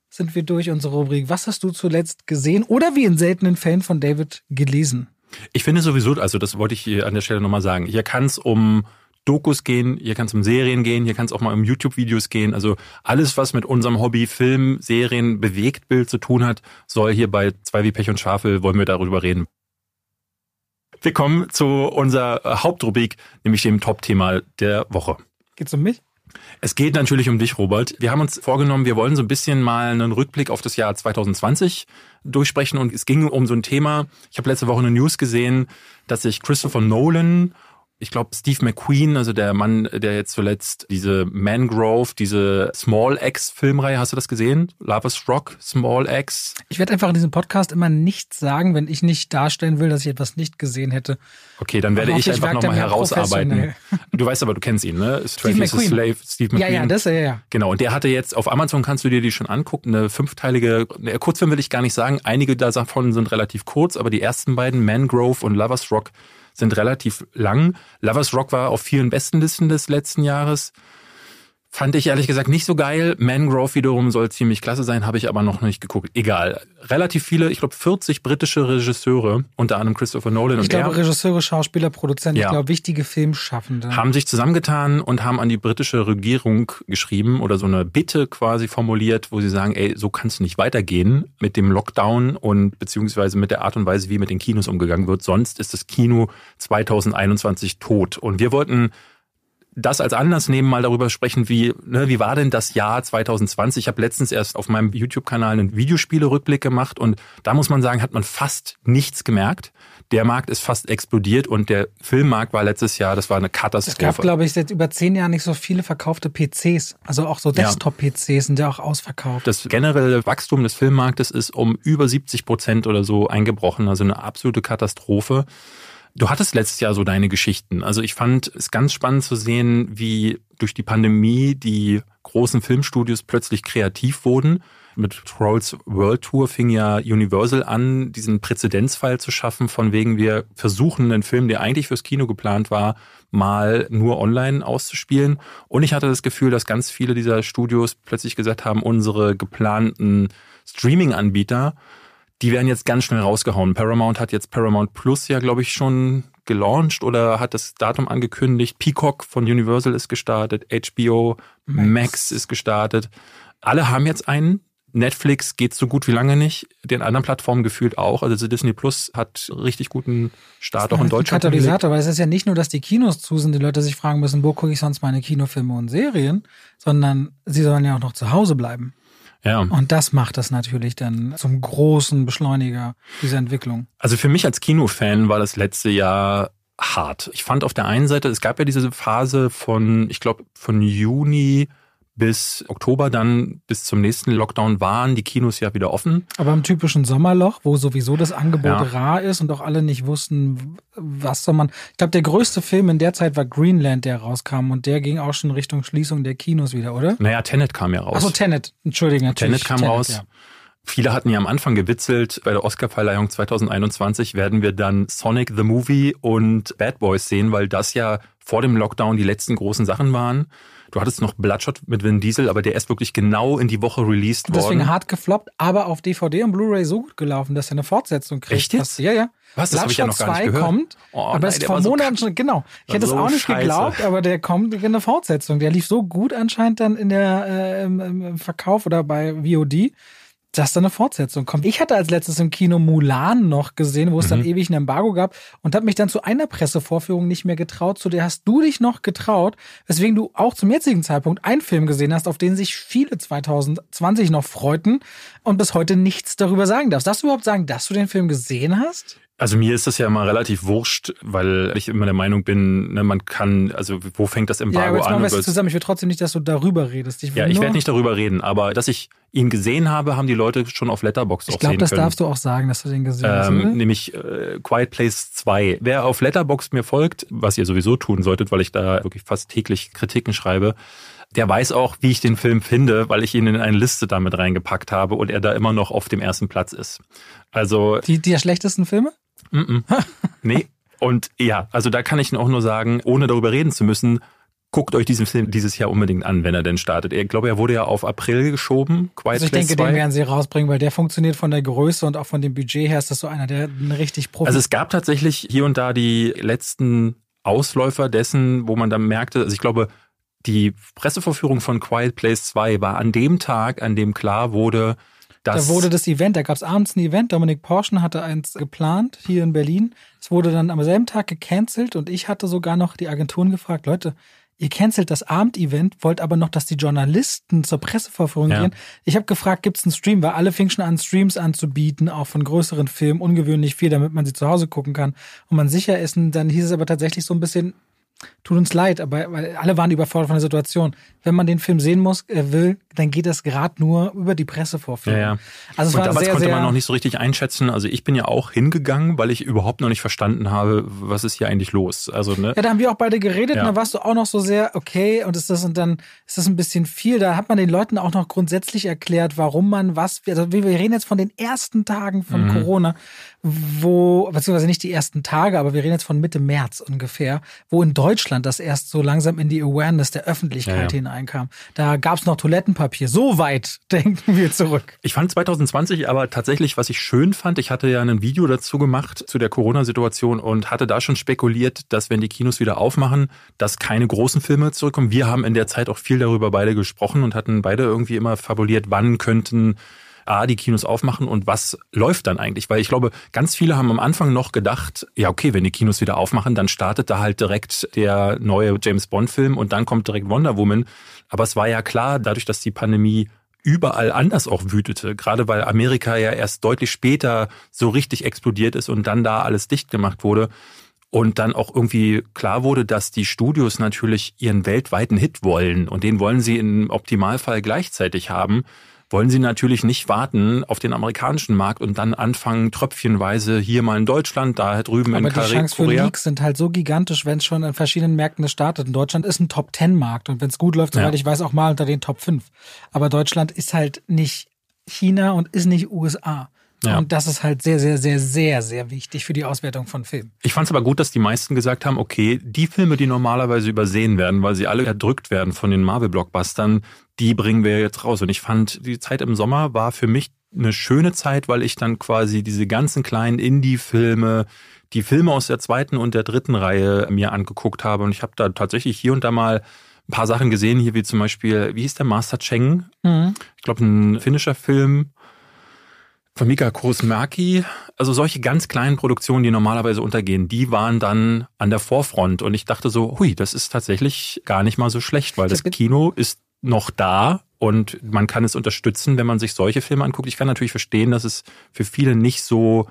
sind wir durch unsere Rubrik. Was hast du zuletzt gesehen oder wie in seltenen Fällen von David gelesen? Ich finde sowieso, also das wollte ich hier an der Stelle nochmal sagen. Hier kann es um Dokus gehen, hier kann es um Serien gehen, hier kann es auch mal um YouTube-Videos gehen. Also alles, was mit unserem Hobby Film, Serien, Bewegtbild zu tun hat, soll hier bei Zwei wie Pech und Schafel, wollen wir darüber reden. Wir kommen zu unserer äh, Hauptrubrik, nämlich dem Top-Thema der Woche. Geht's um mich? Es geht natürlich um dich, Robert. Wir haben uns vorgenommen, wir wollen so ein bisschen mal einen Rückblick auf das Jahr 2020 durchsprechen und es ging um so ein Thema. Ich habe letzte Woche eine News gesehen, dass sich Christopher Nolan, ich glaube Steve McQueen, also der Mann, der jetzt zuletzt diese Mangrove, diese Small X Filmreihe, hast du das gesehen? Lovers Rock, Small X. Ich werde einfach in diesem Podcast immer nichts sagen, wenn ich nicht darstellen will, dass ich etwas nicht gesehen hätte. Okay, dann werde ich einfach nochmal herausarbeiten. Du weißt aber, du kennst ihn, ne? Steve McQueen. Slave, Steve Ja, McQueen. ja, das, ja, ja. Genau, und der hatte jetzt, auf Amazon kannst du dir die schon angucken, eine fünfteilige, der Kurzfilm will ich gar nicht sagen, einige davon sind relativ kurz, aber die ersten beiden, Mangrove und Lovers Rock, sind relativ lang. Lovers Rock war auf vielen Bestenlisten des letzten Jahres. Fand ich ehrlich gesagt nicht so geil. Mangrove wiederum soll ziemlich klasse sein, habe ich aber noch nicht geguckt. Egal. Relativ viele, ich glaube 40 britische Regisseure, unter anderem Christopher Nolan Ich und glaube, er, Regisseure, Schauspieler, Produzenten, Ja. ich glaube, wichtige Filmschaffende. haben sich zusammengetan und haben an die britische Regierung geschrieben oder so eine Bitte quasi formuliert, wo sie sagen, ey, so kann es nicht weitergehen mit dem Lockdown und beziehungsweise mit der Art und Weise, wie mit den Kinos umgegangen wird. Sonst ist das Kino 2021 tot. Und wir wollten das als Anlass nehmen, mal darüber sprechen, wie, ne, wie war denn das Jahr 2020? Ich habe letztens erst auf meinem YouTube-Kanal einen Videospiele-Rückblick gemacht und da muss man sagen, hat man fast nichts gemerkt. Der Markt ist fast explodiert und der Filmmarkt war letztes Jahr, das war eine es gab, Katastrophe. glaube ich, seit über zehn Jahren nicht so viele verkaufte PCs. Also auch so Ja. Desktop-PCs sind ja auch ausverkauft. Das generelle Wachstum des Filmmarktes ist um über 70 Prozent oder so eingebrochen, also eine absolute Katastrophe. Du hattest letztes Jahr so deine Geschichten. Also ich fand es ganz spannend zu sehen, wie durch die Pandemie die großen Filmstudios plötzlich kreativ wurden. Mit Trolls World Tour fing ja Universal an, diesen Präzedenzfall zu schaffen, von wegen wir versuchen, einen Film, der eigentlich fürs Kino geplant war, mal nur online auszuspielen. Und ich hatte das Gefühl, dass ganz viele dieser Studios plötzlich gesagt haben, unsere geplanten Streaming-Anbieter, die werden jetzt ganz schnell rausgehauen. Paramount hat jetzt Paramount Plus ja, glaube ich, schon gelauncht oder hat das Datum angekündigt. Peacock von Universal ist gestartet, HBO Max, ist gestartet. Alle haben jetzt einen. Netflix geht so gut wie lange nicht, den anderen Plattformen gefühlt auch. Also Disney Plus hat richtig guten Start auch in Deutschland. Katalysator, weil es ist ja nicht nur, dass die Kinos zu sind, die Leute sich fragen müssen, wo gucke ich sonst meine Kinofilme und Serien, sondern sie sollen ja auch noch zu Hause bleiben. Ja. Und das macht das natürlich dann zum großen Beschleuniger dieser Entwicklung. Also für mich als Kinofan war das letzte Jahr hart. Ich fand auf der einen Seite, es gab ja diese Phase von, ich glaube, von Juni bis Oktober dann bis zum nächsten Lockdown waren die Kinos ja wieder offen. Aber im typischen Sommerloch, wo sowieso das Angebot ja. rar ist und auch alle nicht wussten, was soll man. Ich glaube, der größte Film in der Zeit war Greenland, der rauskam und der ging auch schon Richtung Schließung der Kinos wieder, oder? Naja, Tenet kam ja raus. Achso, Tenet, Entschuldigung, natürlich. Tenet kam Tenet, raus. Ja. Viele hatten ja am Anfang gewitzelt, bei der Oscarverleihung 2021 werden wir dann Sonic the Movie und Bad Boys sehen, weil das ja vor dem Lockdown die letzten großen Sachen waren. Du hattest noch Bloodshot mit Vin Diesel, aber der ist wirklich genau in die Woche released worden. Deswegen hart gefloppt, aber auf DVD und Blu-ray so gut gelaufen, dass er eine Fortsetzung kriegt. Echt jetzt? Ja, ja. Was, das habe ich ja noch gar nicht gehört. kommt, oh, aber es ist vor Monaten schon, genau. Ich hätte es so auch nicht scheiße. geglaubt, aber der kommt in eine Fortsetzung. Der lief so gut anscheinend dann in der äh, im Verkauf oder bei VOD dass da eine Fortsetzung kommt. Ich hatte als letztes im Kino Mulan noch gesehen, wo es mhm. dann ewig ein Embargo gab und habe mich dann zu einer Pressevorführung nicht mehr getraut. Zu der hast du dich noch getraut, weswegen du auch zum jetzigen Zeitpunkt einen Film gesehen hast, auf den sich viele 2020 noch freuten und bis heute nichts darüber sagen darfst. Darfst du überhaupt sagen, dass du den Film gesehen hast? Also mir ist das ja immer relativ wurscht, weil ich immer der Meinung bin, ne, man kann, also wo fängt das Embargo ja, aber an? Wir zusammen. Ich will trotzdem nicht, dass du darüber redest. Ich ja, ich werde nicht darüber reden, aber dass ich ihn gesehen habe, haben die Leute schon auf Letterbox auch glaub, sehen können. Ich glaube, das darfst du auch sagen, dass du den gesehen ähm, hast. Oder? Nämlich äh, Quiet Place 2. Wer auf Letterbox mir folgt, was ihr sowieso tun solltet, weil ich da wirklich fast täglich Kritiken schreibe, der weiß auch, wie ich den Film finde, weil ich ihn in eine Liste damit reingepackt habe und er da immer noch auf dem ersten Platz ist. Also die, die schlechtesten Filme? Mm -mm. nee. Und ja, also da kann ich auch nur sagen, ohne darüber reden zu müssen, guckt euch diesen Film dieses Jahr unbedingt an, wenn er denn startet. Ich glaube, er wurde ja auf April geschoben. Quiet also ich denke, 2. den werden sie rausbringen, weil der funktioniert von der Größe und auch von dem Budget her ist das so einer, der richtig Profi. Also es gab tatsächlich hier und da die letzten Ausläufer dessen, wo man dann merkte, also ich glaube, die Pressevorführung von Quiet Place 2 war an dem Tag, an dem klar wurde, das da wurde das Event, da gab es abends ein Event, Dominik Porschen hatte eins geplant hier in Berlin. Es wurde dann am selben Tag gecancelt und ich hatte sogar noch die Agenturen gefragt, Leute, ihr cancelt das Abendevent, wollt aber noch, dass die Journalisten zur Presseverführung ja. gehen. Ich habe gefragt, gibt es einen Stream, weil alle fingen schon an, Streams anzubieten, auch von größeren Filmen, ungewöhnlich viel, damit man sie zu Hause gucken kann und man sicher ist. Und dann hieß es aber tatsächlich so ein bisschen, tut uns leid, aber weil alle waren überfordert von der Situation. Wenn man den Film sehen muss, äh, will, dann geht das gerade nur über die Pressevorführung. Ja, ja. Also es und war damals sehr, konnte man noch nicht so richtig einschätzen. Also ich bin ja auch hingegangen, weil ich überhaupt noch nicht verstanden habe, was ist hier eigentlich los. Also ne. Ja, da haben wir auch beide geredet ja. und da warst du auch noch so sehr okay und ist das und dann ist das ein bisschen viel. Da hat man den Leuten auch noch grundsätzlich erklärt, warum man was. Also wir reden jetzt von den ersten Tagen von mhm. Corona, wo beziehungsweise nicht die ersten Tage, aber wir reden jetzt von Mitte März ungefähr, wo in Deutschland das erst so langsam in die Awareness der Öffentlichkeit ja, ja. hineinkam. Da gab es noch Toilettenpapier. So weit [LAUGHS] denken wir zurück. Ich fand 2020 aber tatsächlich, was ich schön fand, ich hatte ja ein Video dazu gemacht zu der Corona-Situation und hatte da schon spekuliert, dass wenn die Kinos wieder aufmachen, dass keine großen Filme zurückkommen. Wir haben in der Zeit auch viel darüber beide gesprochen und hatten beide irgendwie immer fabuliert, wann könnten A, die Kinos aufmachen und was läuft dann eigentlich? Weil ich glaube, ganz viele haben am Anfang noch gedacht, ja, okay, wenn die Kinos wieder aufmachen, dann startet da halt direkt der neue James Bond-Film und dann kommt direkt Wonder Woman. Aber es war ja klar, dadurch, dass die Pandemie überall anders auch wütete, gerade weil Amerika ja erst deutlich später so richtig explodiert ist und dann da alles dicht gemacht wurde, und dann auch irgendwie klar wurde, dass die Studios natürlich ihren weltweiten Hit wollen und den wollen sie im Optimalfall gleichzeitig haben wollen sie natürlich nicht warten auf den amerikanischen Markt und dann anfangen, tröpfchenweise hier mal in Deutschland, da drüben Aber in Korea. Aber die Chance für Leaks sind halt so gigantisch, wenn es schon in verschiedenen Märkten startet. In Deutschland ist ein Top-10-Markt und wenn es gut läuft, soweit ja. ich weiß, auch mal unter den Top 5. Aber Deutschland ist halt nicht China und ist nicht USA. Ja. Und das ist halt sehr, sehr, sehr, sehr, sehr wichtig für die Auswertung von Filmen. Ich fand es aber gut, dass die meisten gesagt haben, okay, die Filme, die normalerweise übersehen werden, weil sie alle erdrückt werden von den Marvel-Blockbustern, die bringen wir jetzt raus. Und ich fand, die Zeit im Sommer war für mich eine schöne Zeit, weil ich dann quasi diese ganzen kleinen Indie-Filme, die Filme aus der zweiten und der dritten Reihe mir angeguckt habe. Und ich habe da tatsächlich hier und da mal ein paar Sachen gesehen, hier wie zum Beispiel, wie hieß der Master Cheng? Ich glaube, ein finnischer Film von Mika Kurosmaki. Also solche ganz kleinen Produktionen, die normalerweise untergehen, die waren dann an der Vorfront. Und ich dachte so, hui, das ist tatsächlich gar nicht mal so schlecht, weil das Kino ist noch da und man kann es unterstützen, wenn man sich solche Filme anguckt. Ich kann natürlich verstehen, dass es für viele nicht so,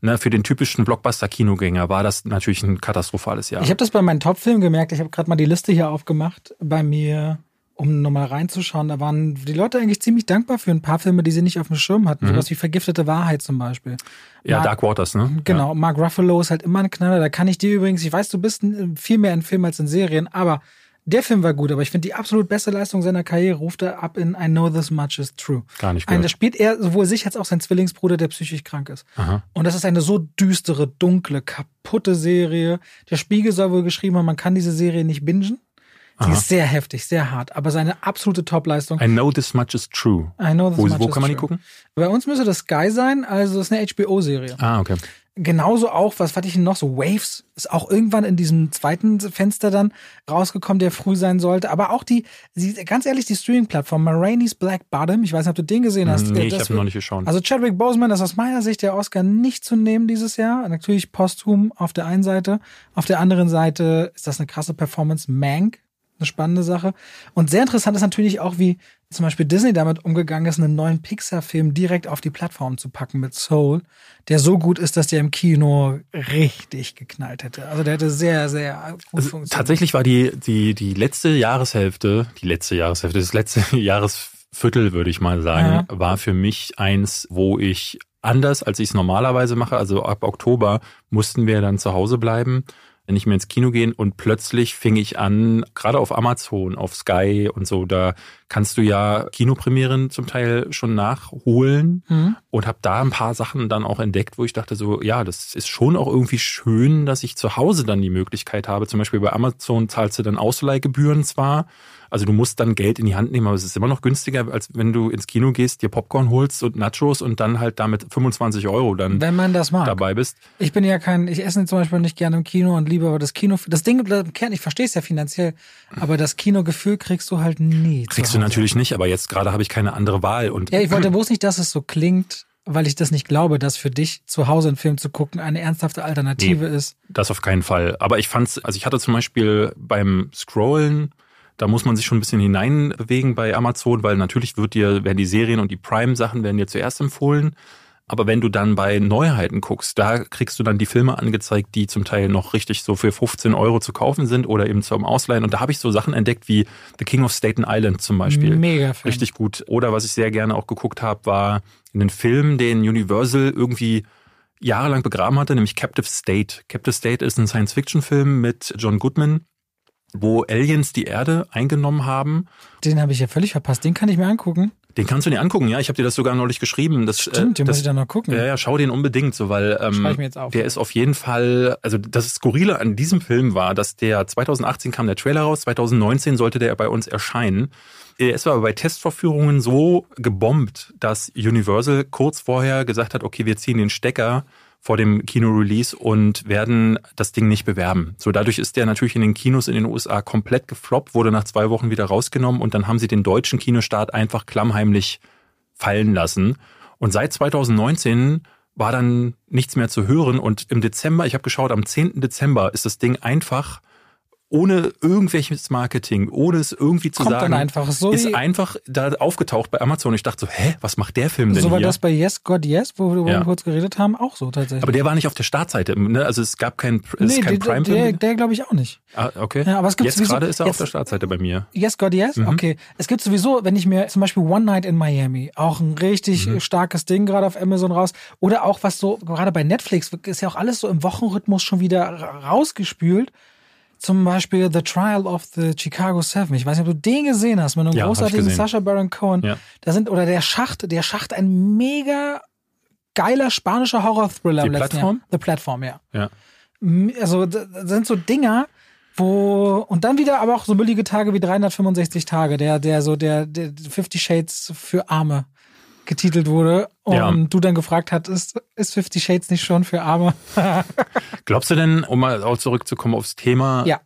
ne, für den typischen Blockbuster-Kinogänger war das natürlich ein katastrophales Jahr. Ich habe das bei meinen Top-Filmen gemerkt. Ich habe gerade mal die Liste hier aufgemacht bei mir, um nochmal reinzuschauen. Da waren die Leute eigentlich ziemlich dankbar für ein paar Filme, die sie nicht auf dem Schirm hatten. Sowas wie Vergiftete Wahrheit zum Beispiel. ja, Mark- Dark Waters, ne? Genau, Mark Ruffalo ist halt immer ein Knaller. Da kann ich dir übrigens, ich weiß, du bist viel mehr in Filmen als in Serien, aber der Film war gut, aber ich finde die absolut beste Leistung seiner Karriere ruft er ab in I Know This Much Is True. Gar nicht Ein, gehört. da spielt er sowohl sich als auch sein Zwillingsbruder, der psychisch krank ist. Aha. Und das ist eine so düstere, dunkle, kaputte Serie. Der Spiegel soll wohl geschrieben haben, man kann diese Serie nicht bingen. Die ist sehr heftig, sehr hart, aber seine absolute Topleistung. I know this much is true. I know this Wo, much wo is kann man die gucken? Bei uns müsste das Sky sein, also es ist eine HBO-Serie. Ah, okay. Genauso auch, was hatte ich denn noch so? Waves ist auch irgendwann in diesem zweiten Fenster dann rausgekommen, der früh sein sollte. Aber auch die, die ganz ehrlich, die Streaming-Plattform Maraine's Black Bottom, ich weiß nicht, ob du den gesehen hast. Nee, ich Das habe wird- noch nicht geschaut. Also Chadwick Boseman ist aus meiner Sicht der Oscar nicht zu nehmen dieses Jahr. Natürlich posthum auf der einen Seite. Auf der anderen Seite ist das eine krasse Performance. Mank, eine spannende Sache. Und sehr interessant ist natürlich auch, wie zum Beispiel Disney damit umgegangen ist, einen neuen Pixar-Film direkt auf die Plattform zu packen mit Soul, der so gut ist, dass der im Kino richtig geknallt hätte. Also der hätte sehr, sehr gut Also, funktioniert. tatsächlich war die, die, die letzte Jahreshälfte, die letzte Jahreshälfte, das letzte [LAUGHS] Jahresviertel, würde ich mal sagen, war für mich eins, wo ich anders, als ich es normalerweise mache, also ab Oktober mussten wir dann zu Hause bleiben, nicht mehr ins Kino gehen und plötzlich fing ich an, gerade auf Amazon, auf Sky und so, da kannst du ja Kinopremieren zum Teil schon nachholen und habe da ein paar Sachen dann auch entdeckt, wo ich dachte so, ja, das ist schon auch irgendwie schön, dass ich zu Hause dann die Möglichkeit habe. Zum Beispiel bei Amazon zahlst du dann Ausleihgebühren zwar, also du musst dann Geld in die Hand nehmen, aber es ist immer noch günstiger, als wenn du ins Kino gehst, dir Popcorn holst und Nachos und dann halt damit 25 Euro dann Wenn man das mag. dabei bist. Ich bin ja kein, ich esse zum Beispiel nicht gerne im Kino und liebe aber das Kino. Das Ding im Kern, ich verstehe es ja finanziell, aber das Kinogefühl kriegst du halt nie. Kriegst du natürlich nicht, aber jetzt gerade habe ich keine andere Wahl und Ja, ich wollte [CLEARS THROAT] bloß nicht, dass es so klingt, weil ich das nicht glaube, dass für dich zu Hause einen Film zu gucken eine ernsthafte Alternative ist. Das auf keinen Fall. Aber ich fand's, also ich hatte zum Beispiel beim Scrollen, da muss man sich schon ein bisschen hineinbewegen bei Amazon, weil natürlich wird dir, werden die Serien und die Prime-Sachen werden dir zuerst empfohlen. Aber wenn du dann bei Neuheiten guckst, da kriegst du dann die Filme angezeigt, die zum Teil noch richtig so für 15 Euro zu kaufen sind oder eben zum Ausleihen. Und da habe ich so Sachen entdeckt wie The King of Staten Island zum Beispiel. Mega Film. Richtig gut. Oder was ich sehr gerne auch geguckt habe, war einen Film, den Universal irgendwie jahrelang begraben hatte, nämlich Captive State. Captive State ist ein Science-Fiction-Film mit John Goodman, wo Aliens die Erde eingenommen haben. Den habe ich ja völlig verpasst. Den kann ich mir angucken. Den kannst du dir angucken, ja. Ich habe dir das sogar neulich geschrieben. Das, Stimmt, den das, muss ich dann noch gucken. Ja, ja, schau den unbedingt, so weil ähm, der ist auf jeden Fall, also das Skurrile an diesem Film war, dass der 2018 kam der Trailer raus, 2019 sollte der bei uns erscheinen. Er ist aber bei Testvorführungen so gebombt, dass Universal kurz vorher gesagt hat, okay, wir ziehen den Stecker vor dem Kino-Release und werden das Ding nicht bewerben. So dadurch ist der natürlich in den Kinos in den USA komplett gefloppt, wurde nach zwei Wochen wieder rausgenommen und dann haben sie den deutschen Kinostart einfach klammheimlich fallen lassen. Und seit 2019 war dann nichts mehr zu hören und im Dezember, ich habe geschaut, am 10. Dezember ist das Ding einfach ohne irgendwelches Marketing, ohne es irgendwie zu Kommt sagen, dann einfach so ist einfach da aufgetaucht bei Amazon. Ich dachte so, hä, was macht der Film denn So war hier? das bei Yes, God Yes, wo wir Ja. kurz geredet haben, auch so tatsächlich. aber der war nicht auf der Startseite, ne? Also es gab kein, es ist kein der, Prime-Film. der, der glaube ich auch nicht. ah, okay. Ja, aber es gibt Jetzt sowieso- gerade ist er auf der Startseite bei mir. Yes, God, Yes? Mhm. Okay. Es gibt sowieso, wenn ich mir zum Beispiel One Night in Miami, auch ein richtig Mhm. starkes Ding gerade auf Amazon raus. Oder auch was so, gerade bei Netflix, ist ja auch alles so im Wochenrhythmus schon wieder ra- rausgespült. Zum Beispiel The Trial of the Chicago Seven. Ich weiß nicht, ob du den gesehen hast, mit einem Ja, großartigen. Sacha Baron Cohen. Ja. Da sind, oder der Schacht, der Schacht, ein mega geiler spanischer Horror-Thriller Die im letzten Plattform? Jahr. The Platform, ja. Ja. Also, das sind so Dinger, wo, und dann wieder aber auch so müllige Tage wie 365 Tage, der, der so, der, der 50 Shades für Arme getitelt wurde. Und Ja. du dann gefragt hast, ist, 50 Shades nicht schon für Arme? [LAUGHS] Glaubst du denn, um mal auch zurückzukommen aufs Thema, ja.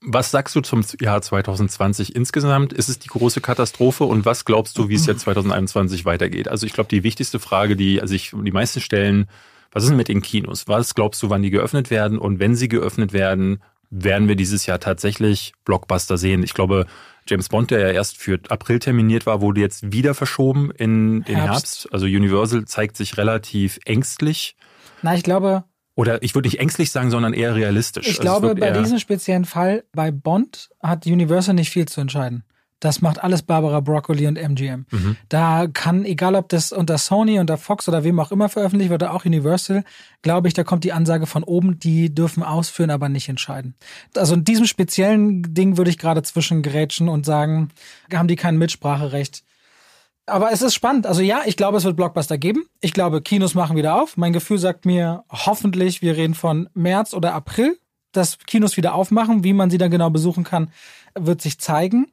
was sagst du zum Jahr 2020 insgesamt? Ist es die große Katastrophe und was glaubst du, wie es jetzt 2021 weitergeht? Also ich glaube, die wichtigste Frage, die sich die meisten stellen, was ist denn mit den Kinos? Was glaubst du, wann die geöffnet werden? Und wenn sie geöffnet werden, werden wir dieses Jahr tatsächlich Blockbuster sehen? Ich glaube, James Bond, der ja erst für April terminiert war, wurde jetzt wieder verschoben in den Herbst. Herbst. Also Universal zeigt sich relativ ängstlich. Na, ich glaube, Oder ich würde nicht ängstlich sagen, sondern eher realistisch. ich Also glaube, bei diesem speziellen Fall, bei Bond, hat Universal nicht viel zu entscheiden. Das macht alles Barbara Broccoli und MGM. Mhm. Da kann, egal ob das unter Sony, unter Fox oder wem auch immer veröffentlicht wird, oder auch Universal, glaube ich, da kommt die Ansage von oben, die dürfen ausführen, aber nicht entscheiden. Also in diesem speziellen Ding würde ich gerade zwischengrätschen und sagen, haben die kein Mitspracherecht. Aber es ist spannend. Also ja, ich glaube, es wird Blockbuster geben. Ich glaube, Kinos machen wieder auf. Mein Gefühl sagt mir, hoffentlich, wir reden von März oder April, dass Kinos wieder aufmachen. Wie man sie dann genau besuchen kann, wird sich zeigen.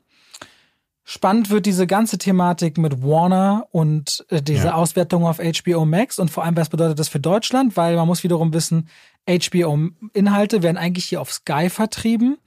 Spannend wird diese ganze Thematik mit Warner und äh, diese Ja. Auswertung auf HBO Max und vor allem, was bedeutet das für Deutschland? Weil man muss wiederum wissen, HBO-Inhalte werden eigentlich hier auf Sky vertrieben.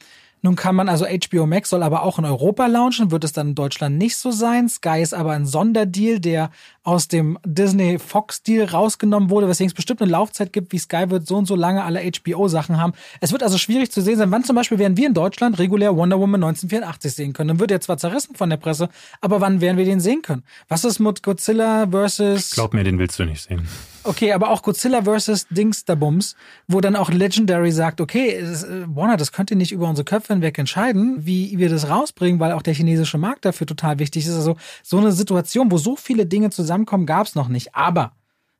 Nun kann man also HBO Max soll aber auch in Europa launchen, wird es dann in Deutschland nicht so sein. Sky ist aber ein Sonderdeal, der aus dem Disney Fox Deal rausgenommen wurde, weswegen es bestimmt eine Laufzeit gibt, wie Sky wird so und so lange alle HBO Sachen haben. Es wird also schwierig zu sehen sein, wann zum Beispiel werden wir in Deutschland regulär Wonder Woman 1984 sehen können. Dann wird er zwar zerrissen von der Presse, aber wann werden wir den sehen können? Was ist mit Godzilla versus Glaub mir, den willst du nicht sehen. Okay, aber auch Godzilla vs. Dings der Bums, wo dann auch Legendary sagt, okay, es, äh, Warner, das könnt ihr nicht über unsere Köpfe hinweg entscheiden, wie wir das rausbringen, weil auch der chinesische Markt dafür total wichtig ist. Also so eine Situation, wo so viele Dinge zusammenkommen, gab es noch nicht. Aber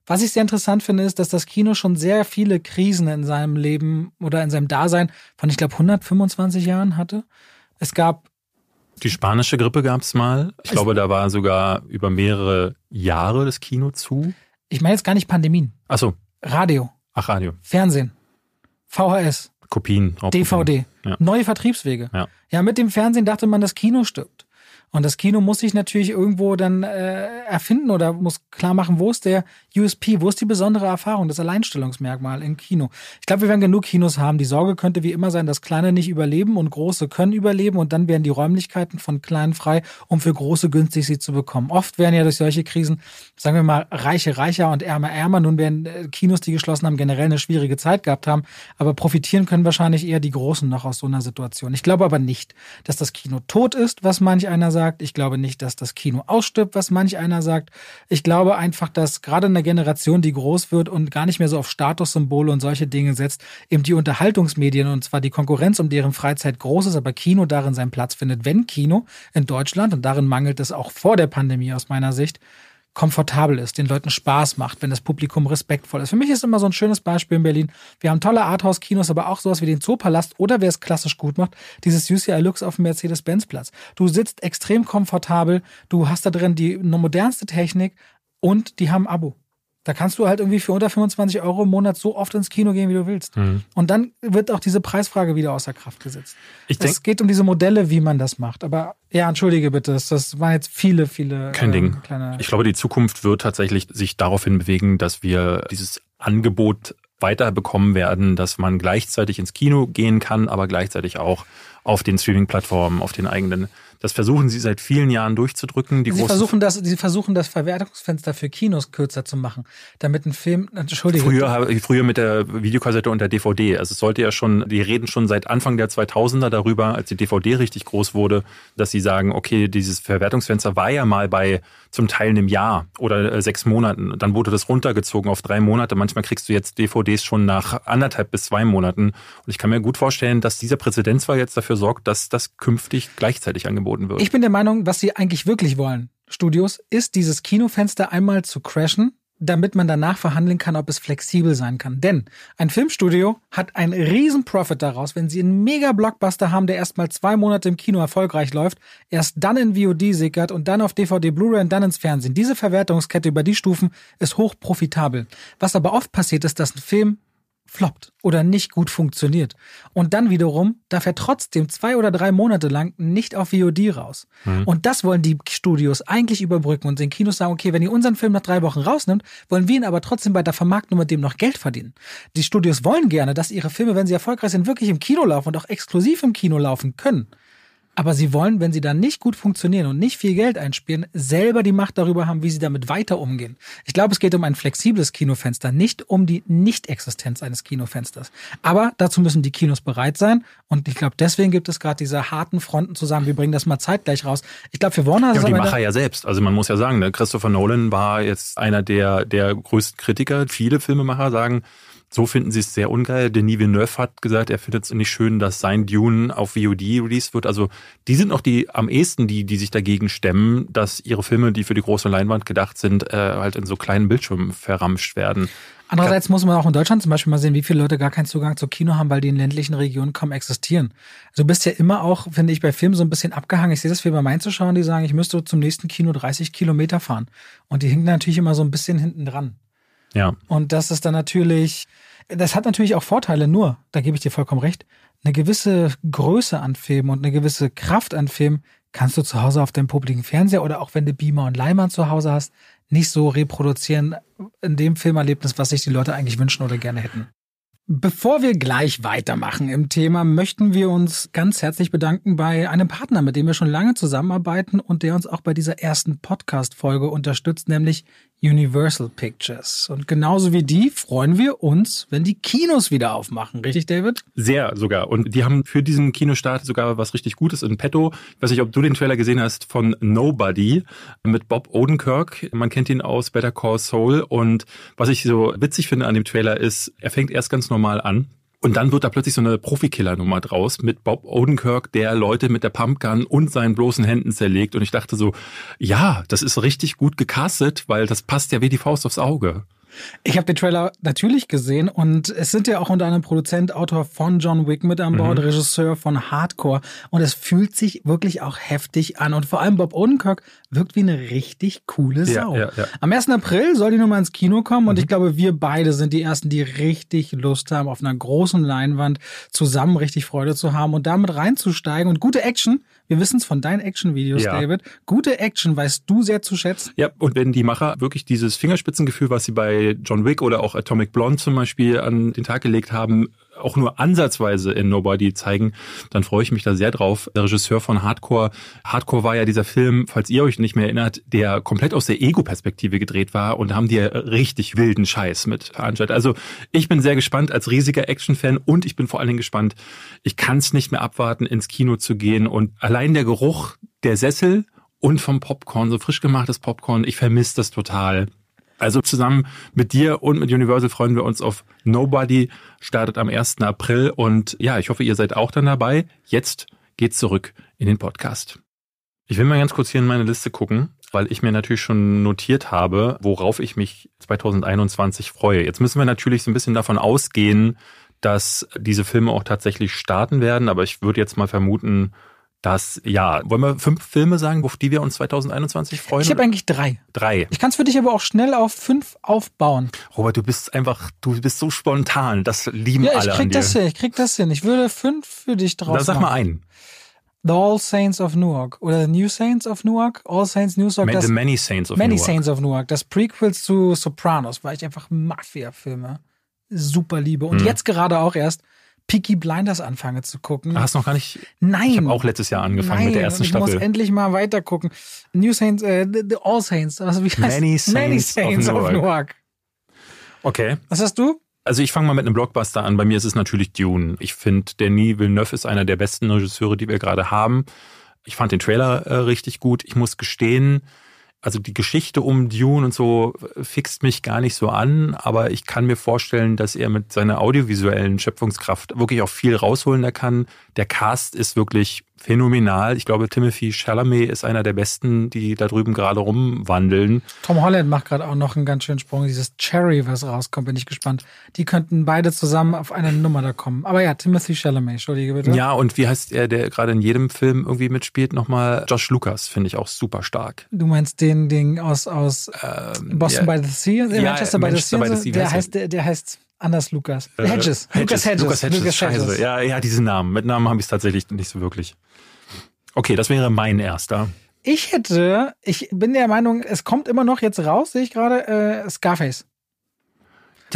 was ich sehr interessant finde, ist, dass das Kino schon sehr viele Krisen in seinem Leben oder in seinem Dasein von, ich glaube, 125 Jahren hatte. Es gab Die spanische Grippe gab's mal. Ich glaube, da war sogar über mehrere Jahre das Kino zu. Ich meine jetzt gar nicht Pandemien, Achso, Radio, ach Radio, Fernsehen, VHS, Kopien. DVD, Ja. neue Vertriebswege. Ja. ja, mit dem Fernsehen dachte man, das Kino stirbt. Und das Kino muss sich natürlich irgendwo dann äh, erfinden oder muss klar machen, wo ist der USP, wo ist die besondere Erfahrung, das Alleinstellungsmerkmal im Kino. Ich glaube, wir werden genug Kinos haben. Die Sorge könnte wie immer sein, dass kleine nicht überleben und große können überleben und dann werden die Räumlichkeiten von kleinen frei, um für große günstig sie zu bekommen. Oft werden ja durch solche Krisen, sagen wir mal, reiche reicher und ärmer ärmer. Nun werden äh, Kinos, die geschlossen haben, generell eine schwierige Zeit gehabt haben, aber profitieren können wahrscheinlich eher die Großen noch aus so einer Situation. Ich glaube aber nicht, dass das Kino tot ist, was manch einer sagt. Ich glaube nicht, dass das Kino ausstirbt, was manch einer sagt. Ich glaube einfach, dass gerade eine Generation, die groß wird und gar nicht mehr so auf Statussymbole und solche Dinge setzt, eben die Unterhaltungsmedien und zwar die Konkurrenz um deren Freizeit groß ist, aber Kino darin seinen Platz findet. Wenn Kino in Deutschland, und darin mangelt es auch vor der Pandemie aus meiner Sicht, komfortabel ist, den Leuten Spaß macht, wenn das Publikum respektvoll ist. Für mich ist immer so ein schönes Beispiel in Berlin. Wir haben tolle Arthouse-Kinos, aber auch sowas wie den Zoopalast oder wer es klassisch gut macht, dieses UCI Lux auf dem Mercedes-Benz-Platz. Du sitzt extrem komfortabel, du hast da drin die modernste Technik und die haben Abo. Da kannst du halt irgendwie für unter 25 Euro im Monat so oft ins Kino gehen, wie du willst. Und dann wird auch diese Preisfrage wieder außer Kraft gesetzt. Ich denk- es geht um diese Modelle, wie man das macht. Aber ja, entschuldige bitte, das- waren jetzt viele, viele Kein ähm, Ding. kleine Ich glaube, die Zukunft wird tatsächlich sich daraufhin bewegen, dass wir dieses Angebot weiter bekommen werden, dass man gleichzeitig ins Kino gehen kann, aber gleichzeitig auch auf den Streaming-Plattformen, auf den eigenen. Das versuchen sie seit vielen Jahren durchzudrücken. Die Sie versuchen das, sie versuchen das Verwertungsfenster für Kinos kürzer zu machen, damit ein Film, entschuldige. Früher, früher mit der Videokassette und der DVD. Also es sollte ja schon, die reden schon seit Anfang der 2000er darüber, als die DVD richtig groß wurde, dass sie sagen, okay, dieses Verwertungsfenster war ja mal bei zum Teil einem Jahr oder äh, sechs Monaten. Dann wurde das runtergezogen auf drei Monate. Manchmal kriegst du jetzt DVDs schon nach anderthalb bis zwei Monaten. Und ich kann mir gut vorstellen, dass dieser Präzedenzfall jetzt dafür sorgt, dass das künftig gleichzeitig angeboten wird. Ich bin der Meinung, was sie eigentlich wirklich wollen, Studios, ist dieses Kinofenster einmal zu crashen damit man danach verhandeln kann, ob es flexibel sein kann. Denn ein Filmstudio hat einen riesen Profit daraus, wenn sie einen Mega-Blockbuster haben, der erstmal zwei Monate im Kino erfolgreich läuft, erst dann in VOD sickert und dann auf DVD, Blu-ray und dann ins Fernsehen. Diese Verwertungskette über die Stufen ist hoch profitabel. Was aber oft passiert ist, dass ein Film floppt oder nicht gut funktioniert. Und dann wiederum darf er trotzdem zwei oder drei Monate lang nicht auf VOD raus. Mhm. Und das wollen die Studios eigentlich überbrücken und den Kinos sagen, okay, wenn ihr unseren Film nach drei Wochen rausnimmt, wollen wir ihn aber trotzdem bei der Vermarktung mit dem noch Geld verdienen. Die Studios wollen gerne, dass ihre Filme, wenn sie erfolgreich sind, wirklich im Kino laufen und auch exklusiv im Kino laufen können. Aber sie wollen, wenn sie dann nicht gut funktionieren und nicht viel Geld einspielen, selber die Macht darüber haben, wie sie damit weiter umgehen. Ich glaube, es geht um ein flexibles Kinofenster, nicht um die Nicht-Existenz eines Kinofensters. Aber dazu müssen die Kinos bereit sein. Und ich glaube, deswegen gibt es gerade diese harten Fronten zusammen. Wir bringen das mal zeitgleich raus. Ich glaube, für Warner ja, und die Macher ja selbst. Also man muss ja sagen, ne, Christopher Nolan war jetzt einer der, der größten Kritiker. Viele Filmemacher sagen, so finden sie es sehr ungeil. Denis Villeneuve hat gesagt, er findet es nicht schön, dass sein Dune auf VOD released wird. Also die sind noch die am ehesten die, die sich dagegen stemmen, dass ihre Filme, die für die große Leinwand gedacht sind, äh, halt in so kleinen Bildschirmen verramscht werden. Andererseits muss man auch in Deutschland zum Beispiel mal sehen, wie viele Leute gar keinen Zugang zu Kino haben, weil die in ländlichen Regionen kaum existieren. Also du bist ja immer auch, finde ich, bei Filmen so ein bisschen abgehangen. Ich sehe das viel bei meinen Zuschauern, die sagen, ich müsste zum nächsten Kino 30 Kilometer fahren. Und die hinken natürlich immer so ein bisschen hinten dran. Ja. Und das ist dann natürlich, das hat natürlich auch Vorteile, nur, da gebe ich dir vollkommen recht, eine gewisse Größe an Filmen und eine gewisse Kraft an Filmen kannst du zu Hause auf deinem publiken Fernseher oder auch wenn du Beamer und Leimann zu Hause hast, nicht so reproduzieren in dem Filmerlebnis, was sich die Leute eigentlich wünschen oder gerne hätten. Bevor wir gleich weitermachen im Thema, möchten wir uns ganz herzlich bedanken bei einem Partner, mit dem wir schon lange zusammenarbeiten und der uns auch bei dieser ersten Podcast-Folge unterstützt, nämlich Universal Pictures. Und genauso wie die freuen wir uns, wenn die Kinos wieder aufmachen. Richtig, David? Sehr sogar. Und die haben für diesen Kinostart sogar was richtig Gutes in petto. Ich weiß nicht, ob du den Trailer gesehen hast von Nobody mit Bob Odenkirk. Man kennt ihn aus Better Call Saul. Und was ich so witzig finde an dem Trailer ist, er fängt erst ganz normal an und dann wird da plötzlich so eine Profikiller-Nummer draus mit Bob Odenkirk, der Leute mit der Pumpgun und seinen bloßen Händen zerlegt. Und ich dachte so, ja, das ist richtig gut gecastet, weil das passt ja wie die Faust aufs Auge. Ich habe den Trailer natürlich gesehen und es sind ja auch unter anderem Produzent, Autor von John Wick mit an Bord, mhm. Regisseur von Hardcore und es fühlt sich wirklich auch heftig an und vor allem Bob Odenkirk wirkt wie eine richtig coole Sau. Ja, ja, ja. Am 1. April soll die Nummer ins Kino kommen und mhm. ich glaube, wir beide sind die ersten, die richtig Lust haben, auf einer großen Leinwand zusammen richtig Freude zu haben und damit reinzusteigen und gute Action wir wissen es von deinen Action-Videos, ja. David. Gute Action weißt du sehr zu schätzen. Ja, und wenn die Macher wirklich dieses Fingerspitzengefühl, was sie bei John Wick oder auch Atomic Blonde zum Beispiel an den Tag gelegt haben, auch nur ansatzweise in Nobody zeigen, dann freue ich mich da sehr drauf. Der Regisseur von Hardcore. Hardcore war ja dieser Film, falls ihr euch nicht mehr erinnert, der komplett aus der Ego-Perspektive gedreht war und haben die richtig wilden Scheiß mit veranstaltet. Also ich bin sehr gespannt als riesiger Action-Fan und ich bin vor allen Dingen gespannt, ich kann es nicht mehr abwarten, ins Kino zu gehen und allein der Geruch der Sessel und vom Popcorn, so frisch gemachtes Popcorn, ich vermisse das total. Also zusammen mit dir und mit Universal freuen wir uns auf Nobody, startet am 1. April und ja, ich hoffe, ihr seid auch dann dabei. Jetzt geht's zurück in den Podcast. Ich will mal ganz kurz hier in meine Liste gucken, weil ich mir natürlich schon notiert habe, worauf ich mich 2021 freue. Jetzt müssen wir natürlich so ein bisschen davon ausgehen, dass diese Filme auch tatsächlich starten werden, aber ich würde jetzt mal vermuten, das, ja, wollen wir fünf Filme sagen, auf die wir uns 2021 freuen? Ich habe eigentlich drei. Drei. Ich kann es für dich aber auch schnell auf fünf aufbauen. Robert, du bist einfach, du bist so spontan. Das lieben ja, alle. Ja, ich krieg das hin. Ich krieg das hin. Ich würde fünf für dich drauf. Dann sag mal einen. The All Saints of Newark oder The New Saints of Newark, All Saints Newark. Ma the Many Saints of Many Newark. Saints of Newark, das Prequel zu Sopranos, weil ich einfach Mafia-Filme super liebe und mhm. jetzt gerade auch erst Peaky Blinders anfange zu gucken. Hast du noch gar nicht? Nein. Ich habe auch letztes Jahr angefangen Nein, mit der ersten ich Staffel. Ich muss endlich mal weiter gucken. New Saints, äh, the All Saints, also wie heißt Many Saints, Many Saints of Newark. Okay. Was hast du? Also ich fange mal mit einem Blockbuster an. Bei mir ist es natürlich Dune. Ich finde, Denis Villeneuve ist einer der besten Regisseure, die wir gerade haben. Ich fand den Trailer äh, richtig gut. Ich muss gestehen, also die Geschichte um Dune und so fixt mich gar nicht so an, aber ich kann mir vorstellen, dass er mit seiner audiovisuellen Schöpfungskraft wirklich auch viel rausholen kann. Der Cast ist wirklich phänomenal. Ich glaube, Timothy Chalamet ist einer der besten, die da drüben gerade rumwandeln. Tom Holland macht gerade auch noch einen ganz schönen Sprung. Dieses Cherry, was rauskommt, bin ich gespannt. Die könnten beide zusammen auf eine Nummer da kommen. Aber ja, Timothy Chalamet, entschuldige bitte. Ja, und wie heißt er, der gerade in jedem Film irgendwie mitspielt? Nochmal Josh Lucas, finde ich auch super stark. Du meinst den Ding aus, aus Ähm, Boston ja, by the Sea? Ja, Manchester by the Sea? by the? Sea, der heißt der, der heißt anders Lucas. äh, Hedges. Lucas Hedges. Lucas Hedges, scheiße. Ja, ja, diesen Namen. Mit Namen habe ich es tatsächlich nicht so wirklich. Okay, das wäre mein erster. Ich hätte, ich bin der Meinung, es kommt immer noch jetzt raus, sehe ich gerade, äh, Scarface.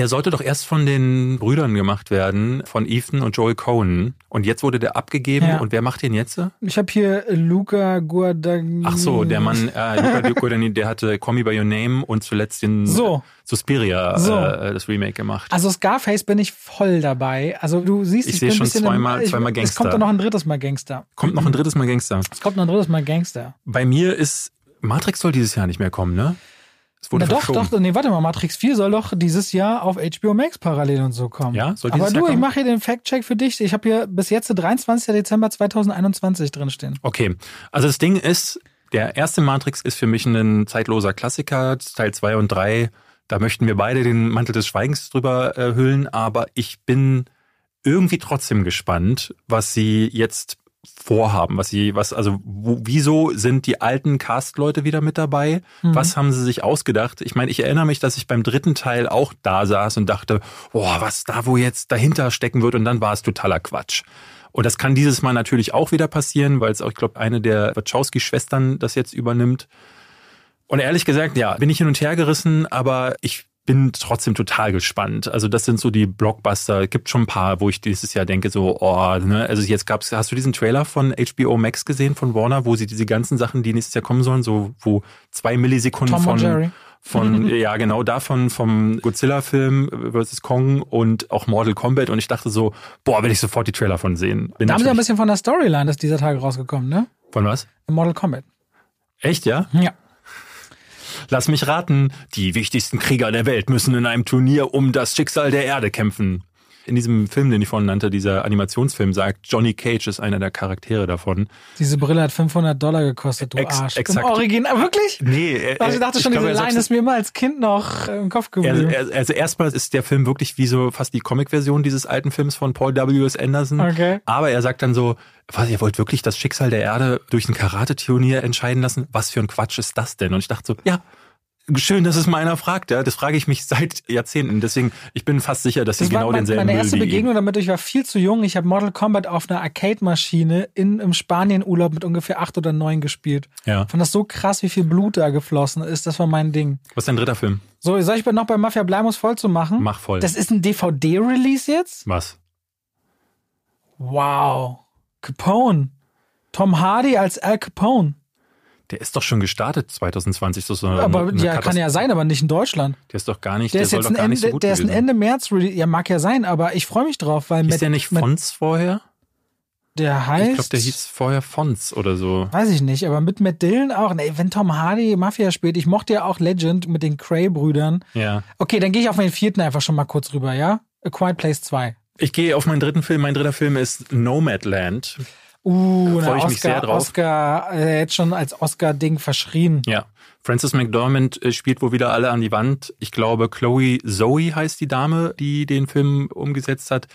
Der sollte doch erst von den Brüdern gemacht werden, von Ethan und Joel Cohen. Und jetzt wurde der abgegeben. Ja. Und wer macht den jetzt? Ich habe hier Luca Guadagnini. Ach so, der Mann, äh, Luca Guadagnini, der hatte Call Me By Your Name und zuletzt den So. äh, Suspiria, So. äh, das Remake gemacht. Also Scarface bin ich voll dabei. Also du siehst, Ich ich, sehe schon zweimal- im, ich, zweimal Es Gangster. kommt doch noch ein drittes Mal Gangster. Kommt noch ein drittes Mal Gangster. Es kommt noch ein drittes Mal Gangster. Bei mir ist, Matrix soll dieses Jahr nicht mehr kommen, ne? Es wurde Na doch, doch, nee, warte mal, Matrix 4 soll doch dieses Jahr auf HBO Max parallel und so kommen. Ja, soll Aber du, ich mache hier den Fact-Check für dich. Ich habe hier bis jetzt 23. Dezember 2021 drinstehen. Okay, also das Ding ist, der erste Matrix ist für mich ein zeitloser Klassiker, Teil 2 und 3. Da möchten wir beide den Mantel des Schweigens drüber äh, hüllen, aber ich bin irgendwie trotzdem gespannt, was sie jetzt vorhaben, was sie, was, also wo, wieso sind die alten Cast-Leute wieder mit dabei? Was haben sie sich ausgedacht? Ich meine, ich erinnere mich, dass ich beim dritten Teil auch da saß und dachte, boah, was da wo jetzt dahinter stecken wird und dann war es totaler Quatsch. Und das kann dieses Mal natürlich auch wieder passieren, weil es auch, ich glaube, eine der Wachowski-Schwestern das jetzt übernimmt. Und ehrlich gesagt, ja, bin ich hin und her gerissen, aber ich bin trotzdem total gespannt. Also das sind so die Blockbuster. Gibt schon ein paar, wo ich dieses Jahr denke so, oh, ne, also jetzt gab's, hast du diesen Trailer von HBO Max gesehen von Warner, wo sie diese ganzen Sachen, die nächstes Jahr kommen sollen, so wo zwei Millisekunden Tom von von [LAUGHS] ja genau davon vom Godzilla-Film versus Kong und auch Mortal Kombat und ich dachte so, boah, will ich sofort die Trailer von sehen. Bin Da haben sie ein bisschen von der Storyline, das dieser Tage rausgekommen, ne? von was? Mortal Kombat. Echt, ja? Ja. Lass mich raten, die wichtigsten Krieger der Welt müssen in einem Turnier um das Schicksal der Erde kämpfen. In diesem Film, den ich vorhin nannte, dieser Animationsfilm, sagt Johnny Cage ist einer der Charaktere davon. Diese Brille hat 500 Dollar gekostet, du Ex- Arsch. exakt. Im Original, wirklich? Nee, er, Also ich dachte schon, glaube, diese Line ist mir immer als Kind noch äh, im Kopf geblieben. er, also erstmal ist der Film wirklich wie so fast die Comic-Version dieses alten Films von Paul W.S. Anderson. Okay. Aber er sagt dann so, was, ihr wollt wirklich das Schicksal der Erde durch ein Karate-Turnier entscheiden lassen? Was für ein Quatsch ist das denn? Und ich dachte so, ja, schön, dass es mal einer fragt. Ja. Das frage ich mich seit Jahrzehnten. Deswegen, ich bin fast sicher, dass sie Das war genau mein, denselben meine erste Begegnung damit. Ich war viel zu jung. Ich habe Mortal Kombat auf einer Arcade-Maschine in, im Spanien-Urlaub mit ungefähr acht oder neun gespielt. Ja. Ich fand das so krass, wie viel Blut da geflossen ist. Das war mein Ding. Was ist dein dritter Film? So, soll ich noch bei Mafia bleiben, um es voll zu machen? Mach voll. Das ist ein DVD-Release jetzt? Was? Wow. Capone. Tom Hardy als Al Capone. Der ist doch schon gestartet 2020. Das ist so eine, Aber eine ja, kann ja sein, aber nicht in Deutschland. Der ist doch gar nicht, Der, der, ist soll jetzt doch ein gar nicht Ende, so gut der ist ein Ende März, ja, mag ja sein, aber ich freue mich drauf, weil mit, der nicht Fons vorher? der heißt, Ich glaube, der hieß vorher Fons oder so. weiß ich nicht, aber mit Matt Dillon auch. Nee, wenn Tom Hardy Mafia spielt, ich mochte ja auch Legend mit den Cray-Brüdern. Ja. Okay, dann gehe ich auf meinen vierten einfach schon mal kurz rüber, ja? A Quiet Place 2. Ich gehe auf meinen dritten Film. Mein dritter Film ist Nomadland. Uh, Da freu na, ich mich sehr Oscar, drauf. Oscar, äh, jetzt schon als Oscar-Ding verschrien. Ja. Frances McDormand äh, spielt wohl wieder alle an die Wand. Ich glaube, Chloe Zoe heißt die Dame, die den Film umgesetzt hat.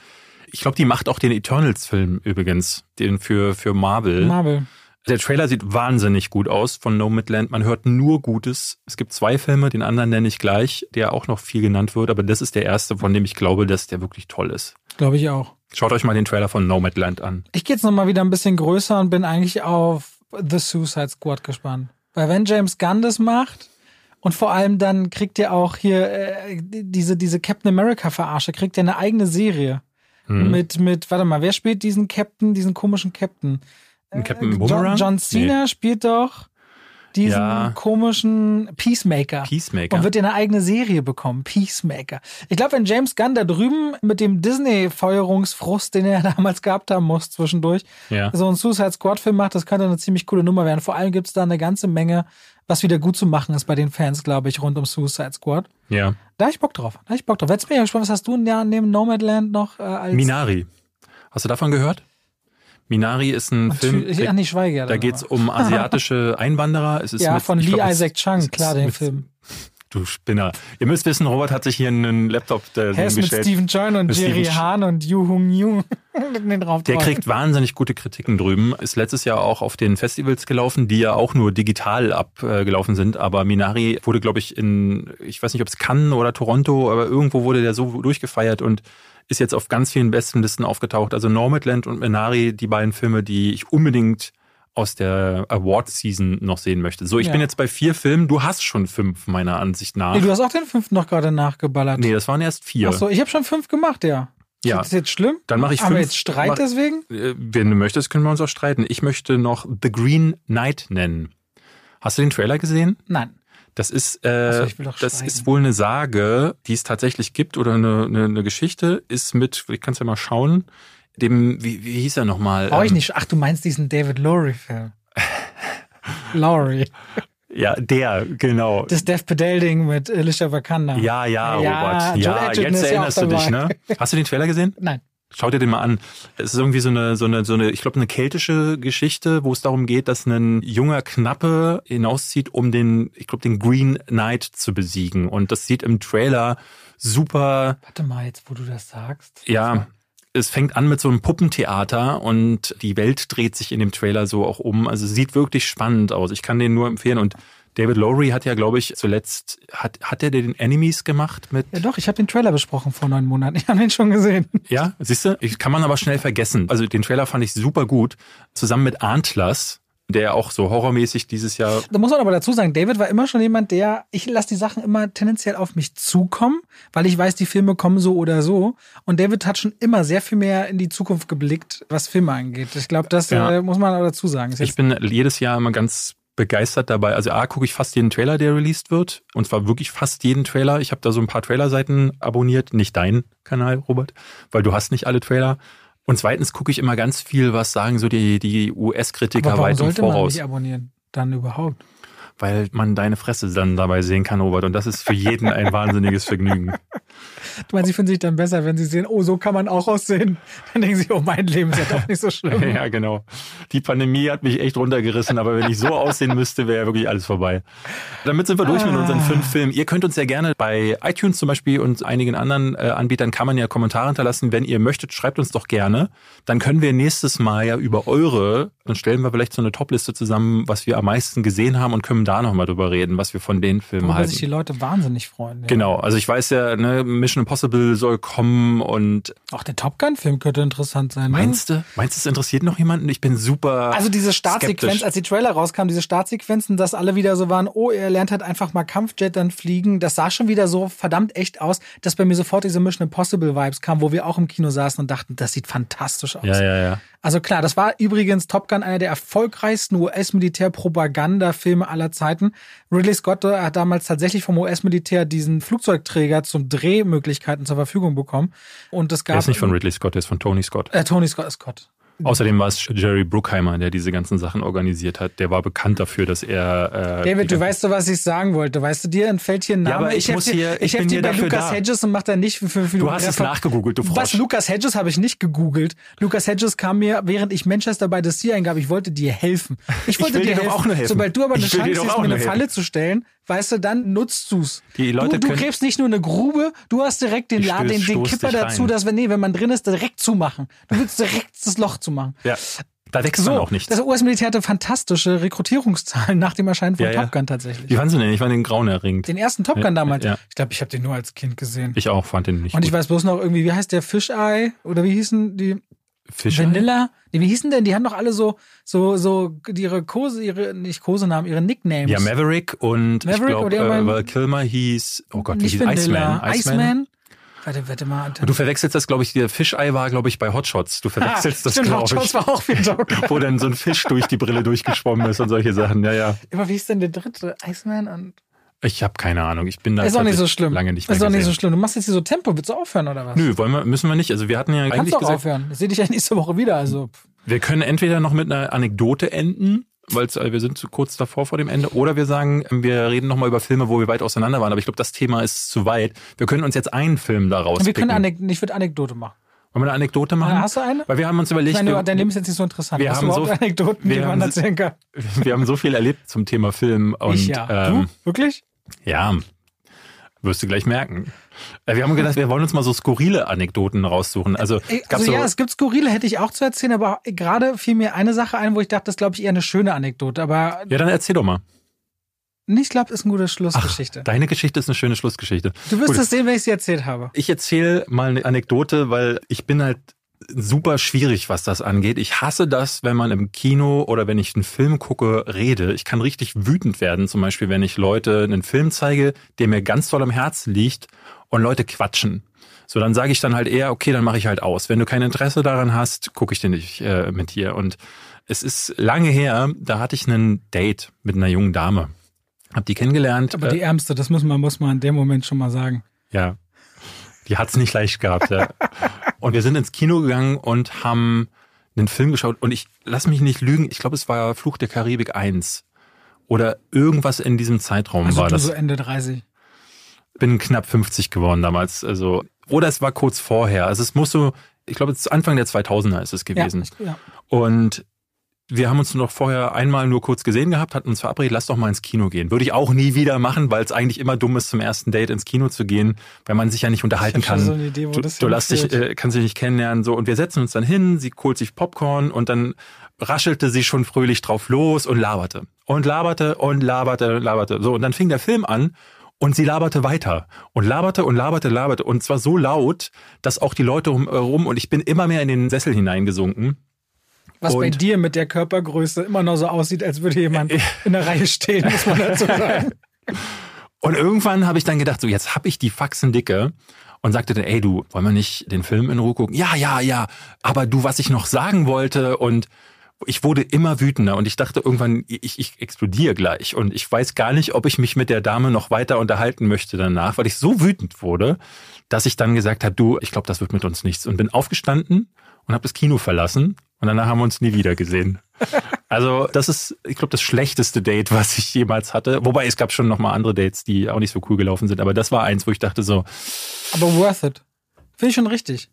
Ich glaube, die macht auch den Eternals-Film übrigens, den für, für Marvel. Marvel. Der Trailer sieht wahnsinnig gut aus von Nomadland. Man hört nur Gutes. Es gibt zwei Filme, den anderen nenne ich gleich, der auch noch viel genannt wird, aber das ist der erste, von dem ich glaube, dass der wirklich toll ist. Glaube ich auch. Schaut euch mal den Trailer von Nomadland an. Ich gehe jetzt nochmal wieder ein bisschen größer und bin eigentlich auf The Suicide Squad gespannt. Weil wenn James Gunn das macht und vor allem dann kriegt er auch hier äh, diese, diese Captain America Verarsche, kriegt er eine eigene Serie. Hm. Mit, mit, warte mal, wer spielt diesen Captain, diesen komischen Captain? Ein Captain Äh, John, Boomerang? John Cena spielt doch diesen Ja. komischen Peacemaker. Peacemaker. Und wird eine eigene Serie bekommen. Peacemaker. Ich glaube, wenn James Gunn da drüben mit dem Disney-Feuerungsfrust, den er [LAUGHS] damals gehabt haben muss zwischendurch, Ja. so einen Suicide Squad-Film macht, das könnte eine ziemlich coole Nummer werden. Vor allem gibt's da eine ganze Menge, was wieder gut zu machen ist bei den Fans, glaube ich, rund um Suicide Squad. Ja. Da hab ich Bock drauf. Da hab ich Bock drauf. Jetzt bin ich gespannt, was hast du ja neben Nomadland noch äh, als Minari. Hast du davon gehört? Minari ist ein Und Film, Ach nee, Schweige. ja da geht's aber. um asiatische [LAUGHS] Einwanderer. Es ist Ja, mit, von ich Lee glaub, es- Isaac Chung, es klar, den mit, Film. Du Spinner. Ihr müsst wissen, Robert hat sich hier einen Laptop äh, Er ist mit. Stephen und Jerry Hahn und Yu Hung Yu. [LAUGHS] Der kriegt wahnsinnig gute Kritiken drüben. Ist letztes Jahr auch auf den Festivals gelaufen, die ja auch nur digital abgelaufen sind. Aber Minari wurde, glaube ich, in, ich weiß nicht, ob es Cannes oder Toronto, aber irgendwo wurde der so durchgefeiert und ist jetzt auf ganz vielen besten Listen aufgetaucht. Also Nomadland und Minari, die beiden Filme, die ich unbedingt aus der Award-Season noch sehen möchte. So, ich Ja. bin jetzt bei vier Filmen. Du hast schon fünf, meiner Ansicht nach. Nee, du hast auch den fünften noch gerade nachgeballert. Nee, das waren erst vier. Ach so, ich habe schon fünf gemacht, ja. Ja. Ist das jetzt schlimm? Dann mache ich Haben wir fünf. jetzt Streit mach- deswegen? Äh, Wenn du möchtest, können wir uns auch streiten. Ich möchte noch The Green Knight nennen. Hast du den Trailer gesehen? Nein. Das ist, äh, so, ich will doch das ist wohl eine Sage, die es tatsächlich gibt oder eine, eine, eine Geschichte. Ist mit, ich kann es ja mal schauen, dem, wie, wie hieß er nochmal? Brauche ich Ähm, nicht. Ach, du meinst diesen David Lowry-Film. Lowry. [LAUGHS] Ja, der, genau. Das Death Pedal-Ding mit Alicia Vikander. Ja, ja, Ja, Robert. Joel Ja, jetzt ist ja auch erinnerst du dich, ne? [LAUGHS] Hast du den Trailer gesehen? Nein. Schau dir den mal an. Es ist irgendwie so eine, so eine, so eine, ich glaube, eine keltische Geschichte, wo es darum geht, dass ein junger Knappe hinauszieht, um den, ich glaube, den Green Knight zu besiegen. Und das sieht im Trailer super, Warte mal, jetzt wo du das sagst. ja, es fängt an mit so einem Puppentheater und die Welt dreht sich in dem Trailer so auch um. Also es sieht wirklich spannend aus. Ich kann den nur empfehlen. Und David Lowry hat ja, glaube ich, zuletzt, hat, hat er den Enemies gemacht mit, Ja doch, ich habe den Trailer besprochen vor neun Monaten. [LAUGHS] Ich habe den schon gesehen. Ja, siehst du, ich kann man aber schnell vergessen. Also den Trailer fand ich super gut, zusammen mit Antlers, der auch so horrormäßig dieses Jahr. Da muss man aber dazu sagen, David war immer schon jemand, der, ich lasse die Sachen immer tendenziell auf mich zukommen, weil ich weiß, die Filme kommen so oder so. Und David hat schon immer sehr viel mehr in die Zukunft geblickt, was Filme angeht. Ich glaube, das Ja. äh, muss man aber dazu sagen. Ich bin jedes Jahr immer ganz begeistert dabei. Also A, gucke ich fast jeden Trailer, der released wird. Und zwar wirklich fast jeden Trailer. Ich habe da so ein paar Trailerseiten abonniert. Nicht dein Kanal, Robert, weil du hast nicht alle Trailer. Und zweitens gucke ich immer ganz viel, was sagen so die, die US-Kritiker warum weit im sollte man Voraus. nicht abonnieren? Dann überhaupt. Weil man deine Fresse dann dabei sehen kann, Robert. Und das ist für jeden ein wahnsinniges Vergnügen. Du meinst, sie finden sich dann besser, wenn sie sehen, oh, so kann man auch aussehen. Dann denken sie, oh, mein Leben ist ja doch nicht so schlimm. [LAUGHS] Ja, genau. Die Pandemie hat mich echt runtergerissen, aber wenn ich so aussehen müsste, wäre wirklich alles vorbei. Damit sind wir durch mit unseren fünf Filmen. Ihr könnt uns ja gerne bei iTunes zum Beispiel und einigen anderen äh, Anbietern kann man ja Kommentare hinterlassen. Wenn ihr möchtet, schreibt uns doch gerne. Dann können wir nächstes Mal ja über eure, dann stellen wir vielleicht so eine Topliste zusammen, was wir am meisten gesehen haben und können da nochmal drüber reden, was wir von den Filmen Worüber sich die halten. Leute wahnsinnig freuen. Ja. Genau, also ich weiß ja, ne, Mission Impossible soll kommen und Auch der Top Gun-Film könnte interessant sein. Ne? meinst du, meinst du, es interessiert noch jemanden? Ich bin super Also diese Startsequenz, skeptisch. als die Trailer rauskamen, diese Startsequenzen, dass alle wieder so waren, oh, er lernt halt einfach mal Kampfjet dann fliegen. Das sah schon wieder so verdammt echt aus, dass bei mir sofort diese Mission Impossible Vibes kamen, wo wir auch im Kino saßen und dachten, das sieht fantastisch aus. Ja, ja, ja. Also klar, das war übrigens Top Gun einer der erfolgreichsten US-Militär-Propaganda-Filme aller Zeiten. Ridley Scott hat damals tatsächlich vom US-Militär diesen Flugzeugträger zum Drehmöglichkeiten zur Verfügung bekommen. Und es Der gab ist nicht von Ridley Scott, der ist von Tony Scott. äh, Tony Scott, Scott. Außerdem war es Jerry Bruckheimer, der diese ganzen Sachen organisiert hat. Der war bekannt dafür, dass er. Äh, David, du weißt du, was ich sagen wollte. Weißt du, dir entfällt hier ein Name. Ja, aber ich muss helf dir- hier- ich ich helf bin dir hier bei Lucas da. Hedges und mach da nicht für fünf Minuten. Du hast es nachgegoogelt, du Frosch. Was Lucas Hedges habe ich nicht gegoogelt. Lucas Hedges kam mir, während ich Manchester by the Sea eingab, ich wollte dir helfen. Ich wollte will dir helfen. auch nur helfen. Sobald du aber eine Ich Chance siehst, auch mir eine helfen. Falle zu stellen, weißt du, dann nutzt du's. Die Leute du, du gräbst nicht nur eine Grube, du hast direkt den, Ich La- den, den Kipper dazu, rein. dass wenn, nee, wenn man drin ist, direkt zumachen. Du willst direkt das Loch zumachen. Ja, da wächst man auch nichts. das US-Militär hatte fantastische Rekrutierungszahlen [LAUGHS] nach dem Erscheinen von Ja. Top Gun tatsächlich. Wie fanden Sie denn? Ich fand den grauenerregend. Den ersten Top Gun Ja, damals. ja. Ich glaube, ich habe den nur als Kind gesehen. Ich auch fand den nicht und ich gut. weiß bloß noch irgendwie, wie heißt der Fischei? Oder wie hießen die? Fischer? Vanilla? Nee, wie hießen denn? Die hatten doch alle so, so, so ihre Kose, ihre, nicht Kosenamen, ihre Nicknames. Ja, Maverick und ich Maverick glaube, oder äh, Val Kilmer hieß, oh Gott, wie hieß Vanilla. Iceman. Iceman? Warte, warte mal. Du verwechselst das, glaube ich, der Fischei war, glaube ich, bei Hotshots. Du verwechselst das, Ah, Stimmt, glaube Hot Shots ich. war auch Gun. [LAUGHS] Wo dann so ein Fisch durch die Brille durchgeschwommen ist und solche Sachen. Ja, ja. Aber wie hieß denn der dritte? Iceman und. Ich habe keine Ahnung. Ich bin da Ist auch nicht so schlimm. lange nicht mehr Ist auch nicht so schlimm. Du machst jetzt hier so Tempo. Willst du aufhören oder was? Nö, wollen wir, müssen wir nicht. Also wir hatten ja Kannst eigentlich doch gesagt, aufhören. Ich sehe dich ja nächste Woche wieder. Also. wir können entweder noch mit einer Anekdote enden, weil äh, wir sind zu kurz davor vor dem Ende, oder wir sagen, wir reden nochmal über Filme, wo wir weit auseinander waren. Aber ich glaube, das Thema ist zu weit. Wir können uns jetzt einen Film daraus Wir können. Anek ich würde Anekdote machen. Wollen wir eine Anekdote machen? Hast du eine? Weil wir haben uns überlegt, meine, dein Leben ist jetzt nicht so interessant. wir hast haben so- Anekdoten, die wir man haben- erzählen kann? [LAUGHS] wir haben so viel erlebt zum Thema Film und ich ja. ähm, du? Wirklich? Ja, wirst du gleich merken. Äh, Wir haben gedacht, wir wollen uns mal so skurrile Anekdoten raussuchen. Also, gab Also so, ja, es gibt skurrile, hätte ich auch zu erzählen, aber gerade fiel mir eine Sache ein, wo ich dachte, das ist, glaube ich, eher eine schöne Anekdote. Aber ja, dann erzähl doch mal. ich glaube, ist eine gute Schlussgeschichte. Deine Geschichte ist eine schöne Schlussgeschichte. du wirst Gut. es sehen, wenn ich sie erzählt habe. Ich erzähle mal eine Anekdote, weil ich bin halt super schwierig, was das angeht. Ich hasse das, wenn man im Kino oder wenn ich einen Film gucke, rede. Ich kann richtig wütend werden, zum Beispiel, wenn ich Leute einen Film zeige, der mir ganz doll am Herzen liegt und Leute quatschen. So, dann sage ich dann halt eher, okay, dann mache ich halt aus. Wenn du kein Interesse daran hast, gucke ich den nicht äh, mit dir. Und es ist lange her, da hatte ich einen Date mit einer jungen Dame. Hab die kennengelernt. Aber äh, die ärmste, das muss man, muss man in dem Moment schon mal sagen. ja. Die hat's nicht leicht gehabt, ja. [LAUGHS] Und wir sind ins Kino gegangen und haben einen Film geschaut. Und ich lass mich nicht lügen, ich glaube, es war Fluch der Karibik 1. Oder irgendwas in diesem Zeitraum Also war du das. so Ende 30. Bin knapp 50 geworden damals. Also, oder es war kurz vorher. Also es muss so, ich glaube, es ist Anfang der 2000er ist es Ja, gewesen. ich, ja. Und wir haben uns noch vorher einmal nur kurz gesehen gehabt, hatten uns verabredet, lass doch mal ins Kino gehen. Würde ich auch nie wieder machen, weil es eigentlich immer dumm ist, zum ersten Date ins Kino zu gehen, weil man sich ja nicht unterhalten kann. so eine Idee, wo du, das du lässt dich, äh, kannst dich nicht kennenlernen, so. Und wir setzen uns dann hin, sie holt sich Popcorn und dann raschelte sie schon fröhlich drauf los und laberte. Und laberte und laberte und laberte. So. Und dann fing der Film an und sie laberte weiter und laberte und laberte, laberte. Und zwar so laut, dass auch die Leute rum, und ich bin immer mehr in den Sessel hineingesunken. Was bei Und- dir mit der Körpergröße immer noch so aussieht, als würde jemand in der Reihe stehen, muss man dazu [LAUGHS] sagen. Und irgendwann habe ich dann gedacht, so jetzt habe ich die Faxen dicke und sagte dann, ey du, wollen wir nicht den Film in Ruhe gucken? Ja, ja, ja. Aber du, was ich noch sagen wollte und ich wurde immer wütender und ich dachte irgendwann, ich, ich explodiere gleich und ich weiß gar nicht, ob ich mich mit der Dame noch weiter unterhalten möchte danach, weil ich so wütend wurde, dass ich dann gesagt habe, du, ich glaube, das wird mit uns nichts und bin aufgestanden und habe das Kino verlassen und danach haben wir uns nie wieder gesehen. [LAUGHS] Also das ist, ich glaube, das schlechteste Date, was ich jemals hatte. Wobei es gab schon noch mal andere Dates, die auch nicht so cool gelaufen sind. Aber das war eins, wo ich dachte so, Aber worth it. Finde ich schon richtig.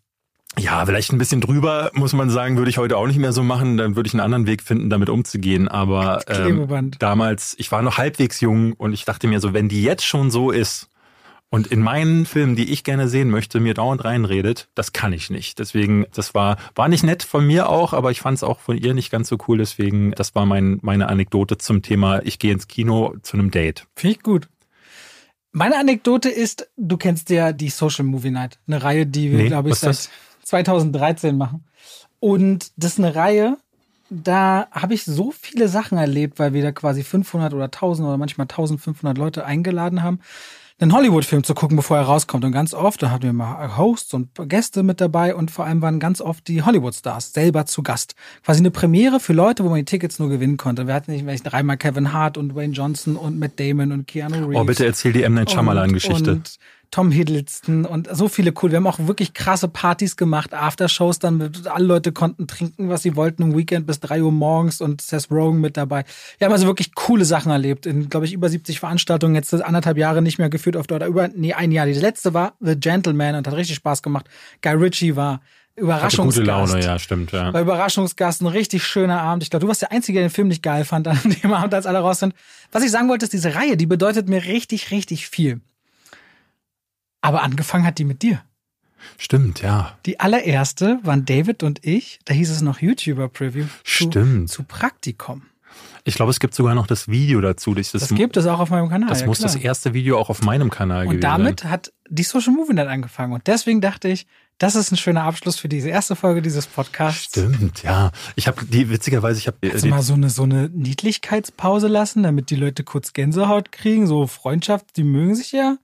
Ja, vielleicht ein bisschen drüber, muss man sagen, würde ich heute auch nicht mehr so machen. Dann würde ich einen anderen Weg finden, damit umzugehen. Aber ähm, damals, ich war noch halbwegs jung und ich dachte mir so, wenn die jetzt schon so ist und in meinen Filmen, die ich gerne sehen möchte, mir dauernd reinredet, das kann ich nicht. Deswegen, das war, war nicht nett von mir auch, aber ich fand es auch von ihr nicht ganz so cool. Deswegen, das war mein, meine Anekdote zum Thema, ich gehe ins Kino zu einem Date. Finde ich gut. Meine Anekdote ist, du kennst ja die Social Movie Night. Eine Reihe, die wir, Nee, glaube ich, seit ist 2013 machen. Und das ist eine Reihe, da habe ich so viele Sachen erlebt, weil wir da quasi 500 oder 1000 oder manchmal 1500 Leute eingeladen haben, einen Hollywood-Film zu gucken, bevor er rauskommt. Und ganz oft, da hatten wir mal Hosts und Gäste mit dabei und vor allem waren ganz oft die Hollywood-Stars selber zu Gast. Quasi eine Premiere für Leute, wo man die Tickets nur gewinnen konnte. Wir hatten nicht dreimal Kevin Hart und Wayne Johnson und Matt Damon und Keanu Reeves. Oh, bitte erzähl die M. Night Shyamalan-Geschichte. Tom Hiddleston und so viele cool. Wir haben auch wirklich krasse Partys gemacht, Aftershows dann. Mit, alle Leute konnten trinken, was sie wollten im Weekend bis drei Uhr morgens und Seth Rogen mit dabei. Wir haben also wirklich coole Sachen erlebt. In, glaube ich, über 70 Veranstaltungen. Jetzt anderthalb Jahre nicht mehr geführt auf oder über, nee, ein Jahr. Die letzte war The Gentleman und hat richtig Spaß gemacht. Guy Ritchie war Hatte Überraschungsgast. gute Laune, ja, stimmt, ja. War Überraschungsgast, ein richtig schöner Abend. Ich glaube, du warst der Einzige, der den Film nicht geil fand an dem Abend, als alle raus sind. Was ich sagen wollte, ist, diese Reihe, die bedeutet mir richtig, richtig viel. Aber angefangen hat die mit dir. Stimmt, ja. Die allererste waren David und ich, da hieß es noch YouTuber-Preview. Stimmt. Zu Praktikum. Ich glaube, es gibt sogar noch das Video dazu. Das, Das gibt es auch auf meinem Kanal. das ja, muss klar. das erste Video auch auf meinem Kanal gewesen Und damit hat die Social Movie Night angefangen. Und deswegen dachte ich, das ist ein schöner Abschluss für diese erste Folge dieses Podcasts. Stimmt, ja. Ich habe die witzigerweise, ich habe Kannst du mal so eine, so eine Niedlichkeitspause lassen, damit die Leute kurz Gänsehaut kriegen? So Freundschaft, die mögen sich ja.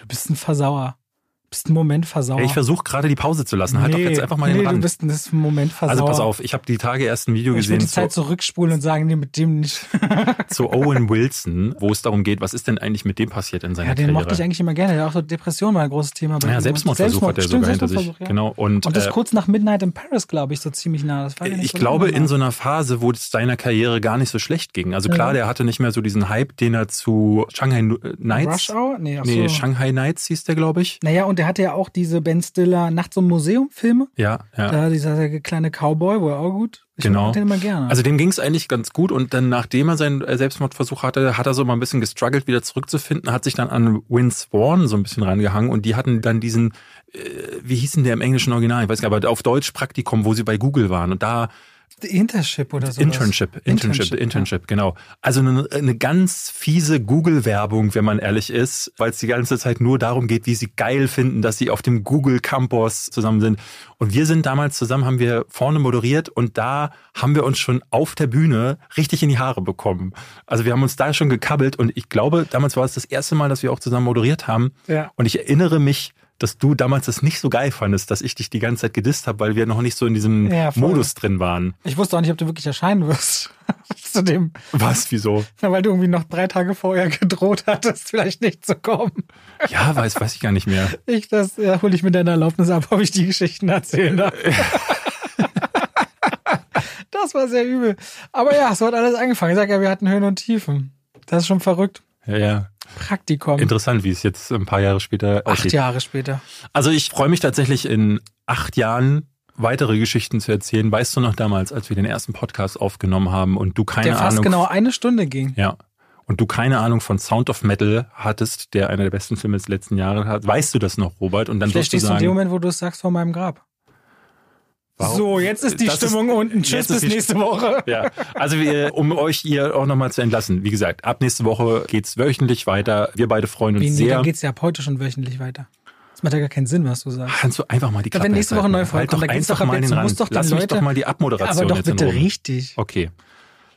Du bist ein Versauer. Du bist ein Momentversauer. ich versuche gerade die Pause zu lassen. Halt doch jetzt einfach mal nee, den du Rand. bist ein, ein Momentversauer. Also pass auf, ich habe die Tage erst ein Video Ich will gesehen die Zeit zu, zurückspulen und sagen, nee, mit dem nicht. [LAUGHS] zu Owen Wilson, wo es darum geht, was ist denn eigentlich mit dem passiert in seiner Ja, den Karriere. mochte ich eigentlich immer gerne. Der hat auch so Depression war ein großes Thema. bei ja. Selbstmordversuch Und hat er sogar hinter sich. Ja. Genau. Und, Und das äh, kurz nach Midnight in Paris, glaube ich, so ziemlich nah. Ja nicht ich so glaube, in so einer Phase, wo es seiner Karriere gar nicht so schlecht ging. Also klar, Ja. der hatte nicht mehr so diesen Hype, den er zu Shanghai äh, Nights. Rush Hour? Nee, Nee, so. Shanghai Nights hieß der, glaube ich. Naja, und und der hatte ja auch diese Ben Stiller Nachts im Museum Filme. Ja, ja. Da dieser kleine Cowboy, wo er auch gut. Ich Genau. den immer gerne. Also dem ging es eigentlich ganz gut und dann nachdem er seinen äh, Selbstmordversuch hatte, hat er so mal ein bisschen gestruggelt, wieder zurückzufinden, hat sich dann an Win Swan so ein bisschen rangehangen und die hatten dann diesen, äh, wie hieß denn der im englischen Original, ich weiß nicht, aber auf Deutsch Praktikum, wo sie bei Google waren und da Internship oder so. Internship, Internship, Internship, genau. Also eine, eine ganz fiese Google-Werbung, wenn man ehrlich ist, weil es die ganze Zeit nur darum geht, wie sie geil finden, dass sie auf dem Google Campus zusammen sind. Und wir sind damals zusammen, haben wir vorne moderiert und da haben wir uns schon auf der Bühne richtig in die Haare bekommen. Also wir haben uns da schon gekabbelt und ich glaube, damals war es das erste Mal, dass wir auch zusammen moderiert haben. Ja. Und ich erinnere mich, dass du damals das nicht so geil fandest, dass ich dich die ganze Zeit gedisst habe, weil wir noch nicht so in diesem Ja. Modus drin waren. Ich wusste auch nicht, ob du wirklich erscheinen wirst. [LAUGHS] Zu dem, Was, wieso? weil du irgendwie noch drei Tage vorher gedroht hattest, vielleicht nicht zu kommen. Ja, weiß, weiß ich gar nicht mehr. [LAUGHS] Ich, das ja, hole ich mit deiner Erlaubnis ab, ob ich die Geschichten erzählen darf. [LAUGHS] das war sehr übel. Aber ja, so hat alles angefangen. Ich sag ja, wir hatten Höhen und Tiefen. Das ist schon verrückt. Ja, ja. Praktikum. Interessant, wie es jetzt ein paar Jahre später Acht aussieht. Jahre später. Also ich freue mich tatsächlich in acht Jahren weitere Geschichten zu erzählen. Weißt du noch damals, als wir den ersten Podcast aufgenommen haben und du keine Der fast Ahnung. genau eine Stunde ging. Ja. Und du keine Ahnung von Sound of Metal hattest, der einer der besten Filme des letzten Jahres hat. Weißt du das noch, Robert? Und dann Vielleicht stehst du in dem Moment, wo du es sagst, vor meinem Grab. Warum? So, jetzt ist die Das ist- Stimmung unten. jetzt Tschüss, ist bis nächste Woche. [LAUGHS] Ja, also wir, um euch hier auch nochmal zu entlassen. Wie gesagt, ab nächste Woche geht's wöchentlich weiter. Wir beide freuen uns Wie, nee, sehr. dann geht's ja ab heute schon wöchentlich weiter. Das macht ja gar keinen Sinn, was du sagst. Kannst du einfach mal die Ja, Klappe wenn nächste Woche neue Folge halt kommt, doch da geht's einfach doch ab mal jetzt. den Du musst doch Lass mich Leute- doch mal die Abmoderation Aber doch bitte richtig. Okay.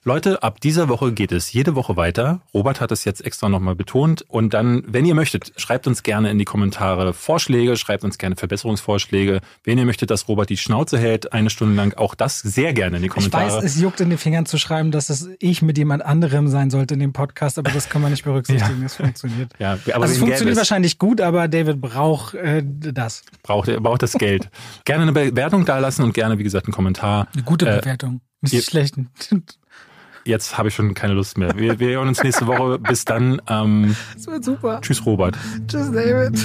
Leute, ab dieser Woche geht es jede Woche weiter. Robert hat es jetzt extra nochmal betont. Und dann, wenn ihr möchtet, schreibt uns gerne in die Kommentare Vorschläge, schreibt uns gerne Verbesserungsvorschläge. Wenn ihr möchtet, dass Robert die Schnauze hält, eine Stunde lang, auch das sehr gerne in die Ich Kommentare. weiß, es juckt in den Fingern zu schreiben, dass es ich mit jemand anderem sein sollte in dem Podcast, aber das kann man nicht berücksichtigen. [LAUGHS] Das funktioniert. ja, aber also es funktioniert wahrscheinlich gut, aber David braucht äh, das. braucht, er braucht das Geld. gerne eine Bewertung dalassen und gerne, wie gesagt, einen Kommentar. Eine gute Äh, Bewertung. Nicht ihr- die schlechten. Jetzt habe ich schon keine Lust mehr. Wir, wir hören uns nächste Woche. Bis dann. Ähm, Das wird super. tschüss, Robert. Tschüss, David.